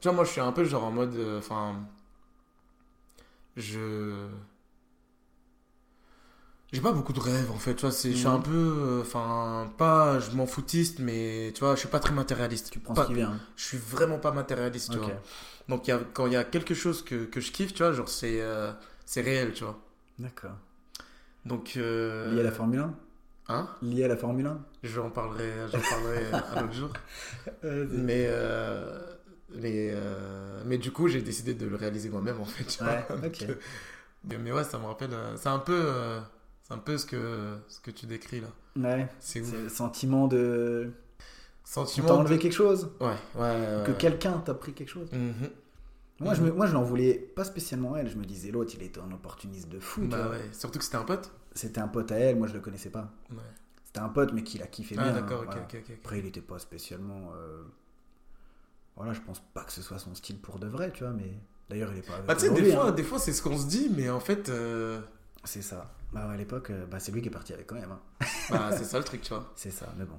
tu vois, moi je suis un peu genre en mode. Enfin. je. J'ai pas beaucoup de rêves en fait, tu vois. c'est- Je suis Mhm. un peu. euh, Enfin, pas. Je m'en foutiste, mais tu vois, je suis pas très matérialiste. Tu prends Pas- ce qui vient. Je suis vraiment pas matérialiste, tu vois. Donc il y a, quand il y a quelque chose que, que je kiffe, tu vois, genre c'est euh, c'est réel, tu vois. D'accord. Donc. euh, Lié à la Formule 1 Hein? Lié à la Formule 1 J'en parlerai, j'en parlerai un autre jour. Mais, euh, mais, euh, mais du coup, j'ai décidé de le réaliser moi-même, en fait. tu vois. Ouais, euh, mais, mais ouais, ça me rappelle. C'est un peu, c'est un peu ce que, ce que tu décris là. Ouais. C'est le sentiment de. Sentiment. t'a de- enlevé quelque chose Ouais, ouais. ouais, Que ouais. quelqu'un t'a pris quelque chose Mhm. Moi, je, me, moi, je n'en voulais pas spécialement à elle. Je me disais, l'autre, il était un opportuniste de fou. Bah ouais. Surtout que c'était un pote. C'était un pote à elle, moi, je le connaissais pas. Ouais. C'était un pote, mais qui l'a kiffé Ah, bien. d'accord, hein, ok, voilà. ok, ok. ok. Après, il était pas spécialement. euh, Voilà, je pense pas que ce soit son style pour de vrai, tu vois, mais. D'ailleurs, il est pas Bah, tu sais, des aujourd'hui, fois, hein. des fois c'est ce qu'on se dit, mais en fait, euh, C'est ça. Bah, à l'époque, euh, bah, c'est lui qui est parti avec quand même. hein. bah, c'est ça le truc, tu vois. C'est ça, mais bon.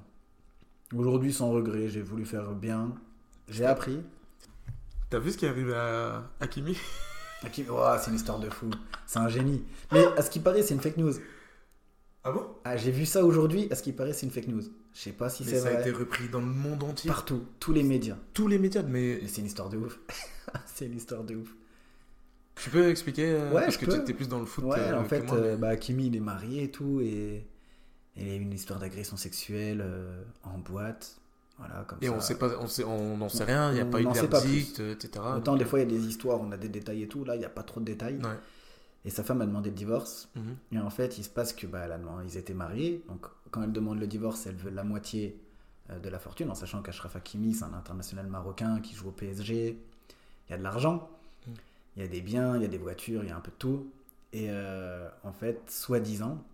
Aujourd'hui, sans regret, j'ai voulu faire bien. J'ai appris. T'as vu ce qui est arrivé à, à Kimi qui- Ouah, c'est une histoire de fou. C'est un génie. Mais à ce qui paraît, c'est une fake news. Ah bon? Ah, j'ai vu ça aujourd'hui. À ce qui paraît, c'est une fake news. Je sais pas si c'est ça vrai. a été repris dans le monde entier. Partout, tous les médias. Tous les médias, mais Mais c'est une histoire de ouf. c'est une histoire de ouf. Tu peux expliquer euh, Ouais, Parce que tu étais plus dans le foot. Ouais, euh, en fait, moi, euh, mais- bah, Kimi, il est marié et tout, et, et il y a eu une histoire d'agression sexuelle euh, en boîte. Voilà, comme Et ça. on sait pas, on sait, on n'en sait rien. Il n'y a on pas eu verdict, etc. Autant Donc, des fois, il y a des histoires, on a des détails et tout. Là, il n'y a pas trop de détails. Ouais. Et sa femme a demandé le divorce. Mhm. Et en fait, il se passe que bah, elle a demandé- ils étaient mariés. Donc, quand elle demande le divorce, elle veut la moitié euh, de la fortune, en sachant qu'Ashraf Hakimi, c'est un international marocain qui joue au PSG. Il y a de l'argent. Il y a des biens, il y a des voitures, il y a un peu de tout. Et euh, en fait, soi-disant,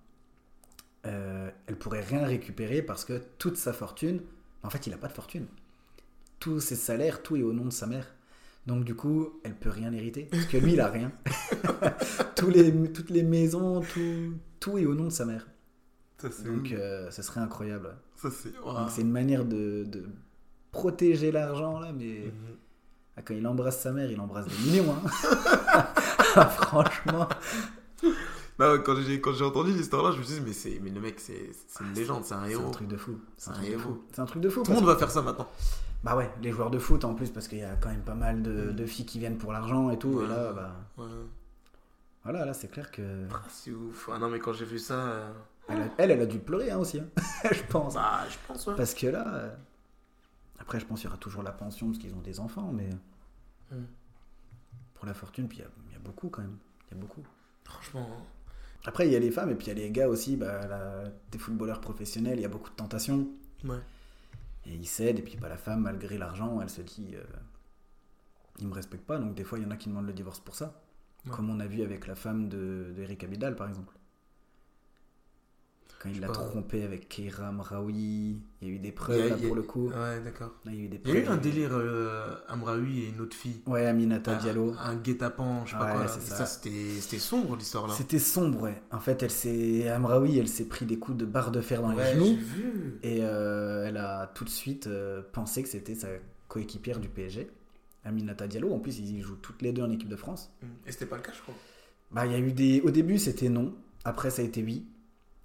euh, elle pourrait rien récupérer parce que toute sa fortune, en fait, il n'a pas de fortune. Tous ses salaires, tout est au nom de sa mère. Donc du coup, elle peut rien hériter parce que lui, il a rien. Tous les, toutes les maisons, tout, tout est au nom de sa mère. Ça, Donc euh, ce serait incroyable. Ça, c'est. Donc c'est une manière de, de protéger l'argent là, mais Mhm. Ah, quand il embrasse sa mère, il embrasse des millions. hein. Ah, Franchement. Ouais, quand j'ai quand j'ai entendu l'histoire là, je me suis dit mais c'est mais le mec c'est c'est une légende, c'est un C'est héros. un truc de fou. C'est un Un truc de héros. fou. C'est un truc de fou. Tout le monde va faire ça maintenant. Bah ouais, les joueurs de foot en plus, parce qu'il y a quand même pas mal de, de filles qui viennent pour l'argent et tout. Ouais. Et là, bah, Ouais. voilà, là c'est clair que. Ah, c'est ouf. Ah non mais quand j'ai vu ça, euh, Elle, a, elle, elle a dû pleurer hein, aussi, hein, je pense. bah je pense ouais. Parce que là. euh, Après, je pense qu'il y aura toujours la pension parce qu'ils ont des enfants, mais. Mm. Pour la fortune, puis il y a- il y, a beaucoup quand même. Il y a beaucoup. Franchement. hein. Après, il y a les femmes et puis il y a les gars aussi. Bah, là, des footballeurs professionnels, il y a beaucoup de tentations. Ouais. Et ils cèdent, et puis bah, la femme, malgré l'argent, elle se dit euh, il me respecte pas. Donc des fois, il y en a qui demandent le divorce pour ça. Ouais. Comme on a vu avec la femme de, de Eric Abidal, par exemple. Quand il l'a trompé avec Keira Mraoui, il y a eu des preuves a- là, a- pour le coup. Ouais, d'accord. Là, il y a eu des Il y a eu preuves. un délire euh, Amraoui et une autre fille. Ouais, Aminata Diallo. Un, guet-apens, je sais pas Ouais, quoi. Ça, ça. c'était sombre l'histoire là. C'était sombre, ouais. En fait, elle s'est. Amraoui, elle s'est pris des coups de barre de fer dans Ouais, les genoux. vu. Et euh, elle a tout de suite euh, pensé que c'était sa coéquipière du PSG. Aminata Diallo, en plus ils jouent toutes les deux en équipe de France. Et c'était pas le cas, je crois. Bah, il y a eu des. Au début, c'était non. Après, ça a été oui.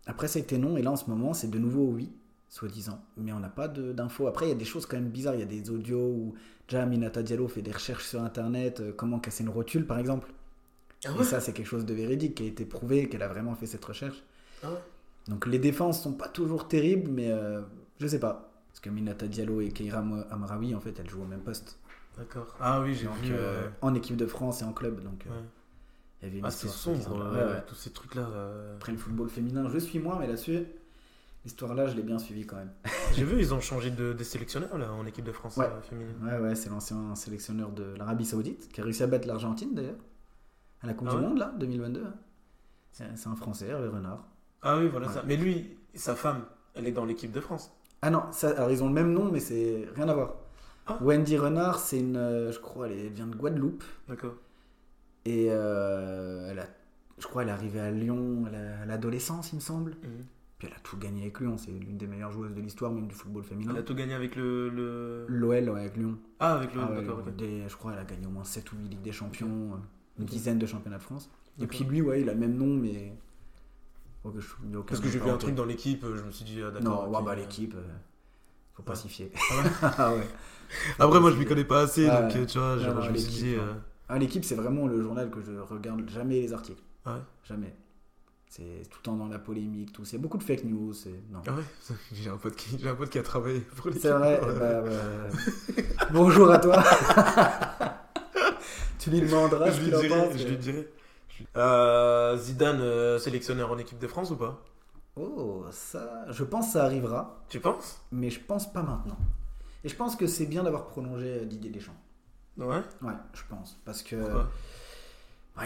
Après, ça a été non. Et là, en ce moment, c'est de nouveau oui, soi-disant. Mais on n'a pas de- d'infos. Après, il y a des choses quand même bizarres. Il y a des audios où déjà Aminata Diallo fait des recherches sur Internet, euh, comment casser une rotule, par exemple. Ah Et ça, c'est quelque chose de véridique qui a été prouvé, qu'elle a vraiment fait cette recherche. Ah ouais. Donc, les défenses sont pas toujours terribles, mais euh, je sais pas. Parce que Aminata Diallo et Keira Amraoui, en fait, elles jouent au même poste. D'accord. Ah oui, j'ai vu. euh, euh, en équipe de France et en club. Donc, euh, ouais. Il y avait une Ah, c'est histoire, sombre, Ouais, ouais. tous ces trucs-là. euh. Après le football féminin, je suis moins, mais là-dessus, l'histoire-là, je l'ai bien suivi quand même. J'ai vu, ils ont changé de, des sélectionneurs là, en équipe de France Ouais. euh, féminine. Ouais, ouais, c'est l'ancien sélectionneur de l'Arabie Saoudite qui a réussi à battre l'Argentine d'ailleurs, à la Coupe Ah du ouais Monde là, 2022. hein. C'est un Français, Hervé Renard. Ah oui, voilà Ouais. ça. Mais lui, sa femme, elle est dans l'équipe de France. Ah non, ça, alors ils ont le même nom, mais c'est rien à voir. Ah. Wendy Renard, c'est une, euh, je crois, elle vient de Guadeloupe D'accord. Et euh, elle a, je crois, elle est arrivée à Lyon à la- à l'adolescence, il me semble. Mhm. Puis elle a tout gagné avec Lyon, c'est l'une des meilleures joueuses de l'histoire, même du football féminin. Elle a tout gagné avec le. le... L'OL, ouais, avec Lyon. Ah, avec le. Ah ouais, d'accord, je crois qu'elle a gagné au moins 7 ou 8 Ligues des Champions, euh, une dizaine de championnats de France. Et puis lui, ouais, il a le même nom, mais. Je- Parce que j'ai vu un truc dans l'équipe, euh, je me suis dit, ah, Non, d'accord. ouais, ok. bah l'équipe, euh, faut pas Ouais. s'y fier. Ah ouais Ah ouais. Après, moi, je m'y connais pas assez, Ah donc ouais. tu vois, Non, genre, non, je me suis dit. ouais. euh, Ah, l'équipe, c'est vraiment le journal que je regarde jamais les articles. Ah ouais Jamais. C'est tout le temps dans la polémique, tout. A beaucoup de fake news. c'est- Non. Ah ouais J'ai un, pote qui... j'ai un pote qui a travaillé pour l'équipe. C'est vrai. Bah, bah, Bonjour à toi. tu lui demanderas je lui dirai. pense. Je lui dirai. Euh, Zidane, euh, sélectionneur en équipe de France ou pas? Oh, ça, je pense que ça arrivera, Tu penses? Mais je pense pas maintenant. Et je pense que c'est bien d'avoir prolongé euh, Didier Deschamps. Ouais. Ouais, je pense. Parce que Pourquoi?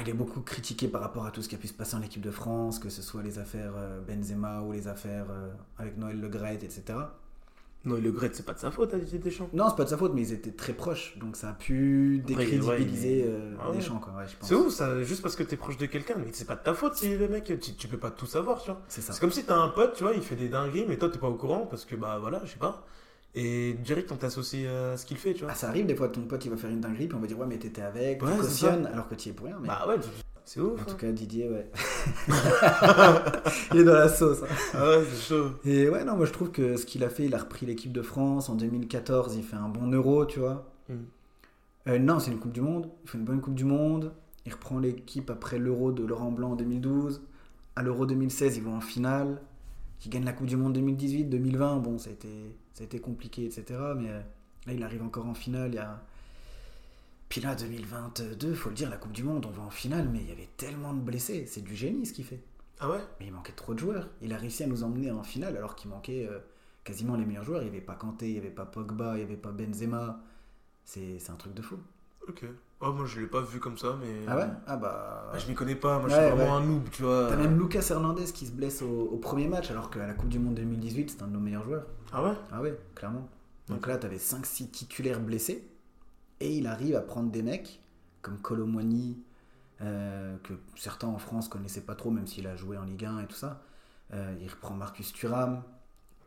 Il est beaucoup critiqué par rapport à tout ce qui a pu se passer en équipe de France, que ce soit les affaires euh, Benzema ou les affaires euh, avec Noël Le Graët, etc. Non, le Gret, c'est pas de sa faute à Didier Deschamps. Non, c'est pas de sa faute, mais ils étaient très proches, donc ça a pu décrédibiliser mais- euh, Ah ouais. Deschamps, quoi. Ouais, je pense. C'est ouf, ça, juste parce que t'es proche de quelqu'un, mais c'est pas de ta faute si le mec, tu, tu peux pas tout savoir, tu vois. C'est ça. C'est comme si t'as un pote, tu vois, il fait des dingueries, mais toi t'es pas au courant parce que bah voilà, je sais pas. Et direct on t'associe à ce qu'il fait, tu vois. Ah, ça arrive des fois, ton pote il va faire une dinguerie, puis on va dire ouais, mais t'étais avec, Ouais, tu cautionnes, alors que tu y es pour rien. Mais... Bah ouais, c'est ouf. en tout hein. cas, Didier, ouais. il est dans la sauce. hein. Ah ouais, c'est chaud. Et ouais, non, moi je trouve que ce qu'il a fait, il a repris l'équipe de France en 2014, il fait un bon euro, tu vois. Mm. Euh, non, c'est une Coupe du Monde, il fait une bonne Coupe du Monde, il reprend l'équipe après l'euro de Laurent Blanc en 2012. À l'euro 2016, ils vont en finale. Il gagne la Coupe du Monde 2018, 2020, bon, ça a été, ça a été compliqué, etc. Mais euh, là, il arrive encore en finale. Il y a... Puis là, 2022, faut le dire, la Coupe du Monde, on va en finale, mais il y avait tellement de blessés. C'est du génie ce qu'il fait. Ah ouais? Mais il manquait trop de joueurs. Il a réussi à nous emmener en finale alors qu'il manquait euh, quasiment les meilleurs joueurs. Il n'y avait pas Kanté, il n'y avait pas Pogba, il n'y avait pas Benzema. C'est c'est un truc de fou. Ok. Oh, moi je l'ai pas vu comme ça, mais. Ah ouais? Ah bah. Ah, je m'y connais pas, moi je suis vraiment ouais. un noob, tu vois. T'as même Lucas Hernandez qui se blesse au, au premier match, alors qu'à la Coupe du Monde 2018, c'est un de nos meilleurs joueurs. Ah ouais? Ah ouais, clairement. Donc là, t'avais 5-6 titulaires blessés, et il arrive à prendre des mecs comme Colomwani, euh, que certains en France connaissaient pas trop, même s'il a joué en Ligue 1 et tout ça. Euh, il reprend Marcus Thuram,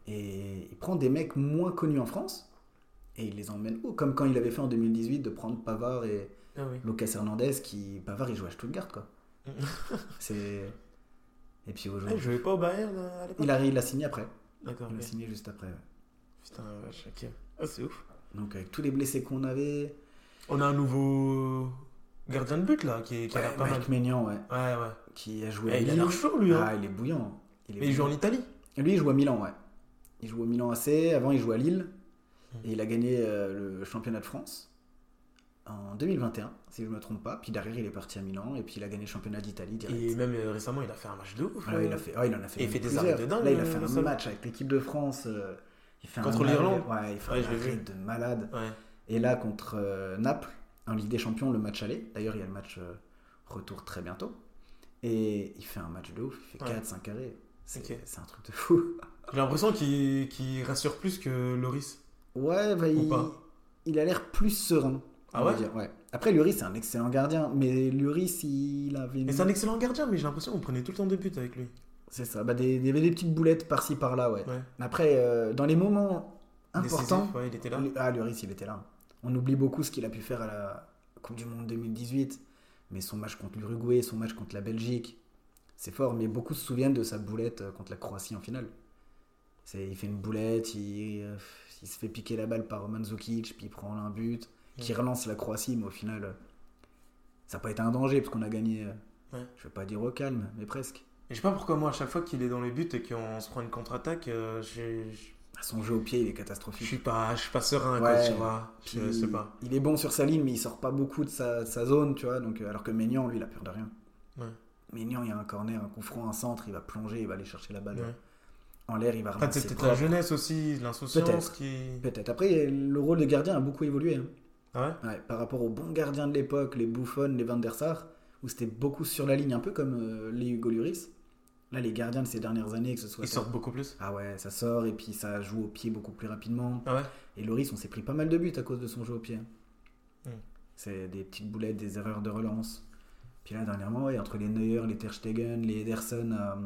et il prend des mecs moins connus en France, et il les emmène haut, comme quand il avait fait en 2018 de prendre Pavard et Ah oui. Lucas Hernandez, qui. Pavard, il joue à Stuttgart, quoi. C'est. Et puis Ah, aujourd'hui. je jouais pas au Bayern euh, à l'époque? Il a, il a signé après. D'accord, Il a signé juste après. ouais. Putain, vache, ok. Ah, c'est ouf. Donc avec tous les blessés qu'on avait. On a un nouveau gardien de but là qui, qui a Ouais, l'air pas mal. Mike Maignan, ouais. Ouais, ouais. Qui a joué Eh, à il a Lille. l'air chaud lui, hein. Ah, il est bouillant. Il est Mais il joue en. Italie Lui, il joue à Milan, ouais. Il joue au Milan AC. Avant, il joue à Lille. Hmm. Et il a gagné euh, le championnat de France en 2021, si je ne me trompe pas. Puis derrière, il est parti à Milan. Et puis il a gagné le championnat d'Italie direct. Et même euh, récemment, il a fait un match de ouf. Ouais, euh. il, a fait, ouais, il en a fait, Et il fait des arrêts de dingue, Là, il a euh, fait un match avec l'équipe de France. euh, il fait Contre l'Irlande Ouais, il fait Ouais, un arrêt de malade. Ouais. Et là, contre euh, Naples, en Ligue des Champions, le match aller. D'ailleurs, il y a le match euh, retour très bientôt. Et il fait un match de ouf. Il fait Ouais. 4-5 arrêts. C'est un truc de fou. J'ai l'impression qu'il rassure plus que Loris. Ouais, bah, Ou il, pas il a l'air plus serein. Ah ouais dire, ouais. Après, Lloris, c'est un excellent gardien. Mais Lloris, il avait. une- Et c'est un excellent gardien, mais j'ai l'impression qu'on prenait tout le temps des buts avec lui. C'est ça. Bah, des, il y avait des petites boulettes par-ci par-là, ouais. Ouais. Après, euh, dans les moments importants. Décisif, ouais, il était là. Ah, Lloris, il était là. On oublie beaucoup ce qu'il a pu faire à la Coupe du Monde 2018. Mais son match contre l'Uruguay, son match contre la Belgique, c'est fort. Mais beaucoup se souviennent de sa boulette euh, contre la Croatie en finale. Il fait une boulette, il, euh, il se fait piquer la balle par Mandzukic, puis il prend un but, qui relance la Croatie. Mais au final, euh, ça n'a pas été un danger, parce qu'on a gagné, euh, Ouais. je vais pas dire au calme, mais presque. Et je sais pas pourquoi moi, à chaque fois qu'il est dans les buts et qu'on se prend une contre-attaque, euh, j'ai- Son jeu au pied, il est je catastrophique. suis pas, je suis pas serein, Ouais. quoi, tu vois. Je sais pas. Il est bon sur sa ligne, mais il sort pas beaucoup de sa, de sa zone, tu vois. Donc, alors que Maignan, lui, il a peur de rien. Ouais. Maignan, il y a un corner, un coup franc, un centre, il va plonger, il va aller chercher la balle. Ouais. En l'air, il va Peut-être ramasser c'est peut-être la jeunesse aussi, l'insouciance qui. Peut-être. Après, le rôle de gardien a beaucoup évolué. hein. Ah ouais Ouais, par rapport aux bons gardiens de l'époque, les Buffon, les Van der Sar, où c'était beaucoup sur la ligne, un peu comme euh, les Hugo Lloris. Là, les gardiens de ces dernières années, que ce soit. Ils sortent beaucoup plus. Ah ouais, ça sort et puis ça joue au pied beaucoup plus rapidement. Ah ouais Et Loris, on s'est pris pas mal de buts à cause de son jeu au pied. Hmm. C'est des petites boulettes, des erreurs de relance. Puis là, dernièrement, ouais, entre les Neuer, les Ter Stegen, les Ederson, à,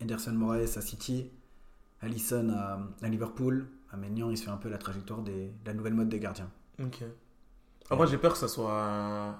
Ederson Moraes à City, Allison à, à Liverpool, à Maignan, il se fait un peu la trajectoire de la nouvelle mode des gardiens. Ok. Après, j'ai peur que ça soit un-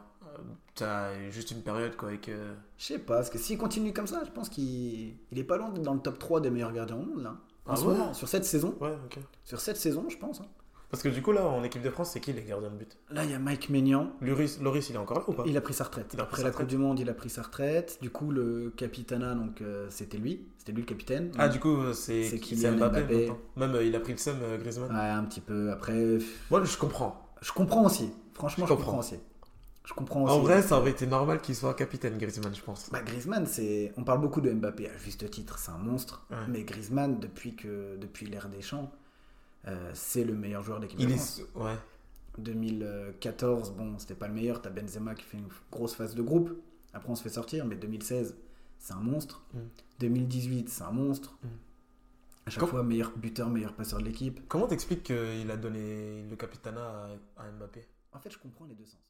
t'as juste une période, quoi, et que. Je sais pas, parce que s'il continue comme ça, je pense qu'il il est pas loin d'être dans le top 3 des meilleurs gardiens au monde, là. En Ah ce ouais moment, sur cette saison, Ouais, ok. sur cette saison, je pense. hein. Parce que du coup, là, en équipe de France, c'est qui les gardiens de but? Là, il y a Mike Maignan, Loris, Loris, il est encore là ou pas? Il a pris sa retraite. Il a pris Après sa la Coupe retraite. du Monde, il a pris sa retraite. Du coup, le capitana, donc euh, c'était lui. C'était lui le capitaine. Ah, du coup, c'est Kylian Mbappé. Même, euh, il a pris le seum, euh, Griezmann. Ouais, un petit peu. Après, Moi, je comprends. je comprends aussi. Franchement, Je je, comprends. comprends aussi. Je comprends aussi. En vrai, ça aurait été normal qu'il soit capitaine, Griezmann, je pense. Bah, Griezmann, c'est. On parle beaucoup de Mbappé à juste titre, c'est un monstre. Ouais. Mais Griezmann, depuis que depuis l'ère des champs, euh, c'est le meilleur joueur d'équipe de Il France. est. Ouais. 2014, bon, c'était pas le meilleur. T'as Benzema qui fait une grosse phase de groupe. Après, on se fait sortir. Mais 2016, c'est un monstre. Mm. 2018, c'est un monstre. Mm. À chaque fois, meilleur buteur, meilleur passeur de l'équipe. Comment t'expliques qu'il a donné le capitana à, à Mbappé? En fait, je comprends les deux sens.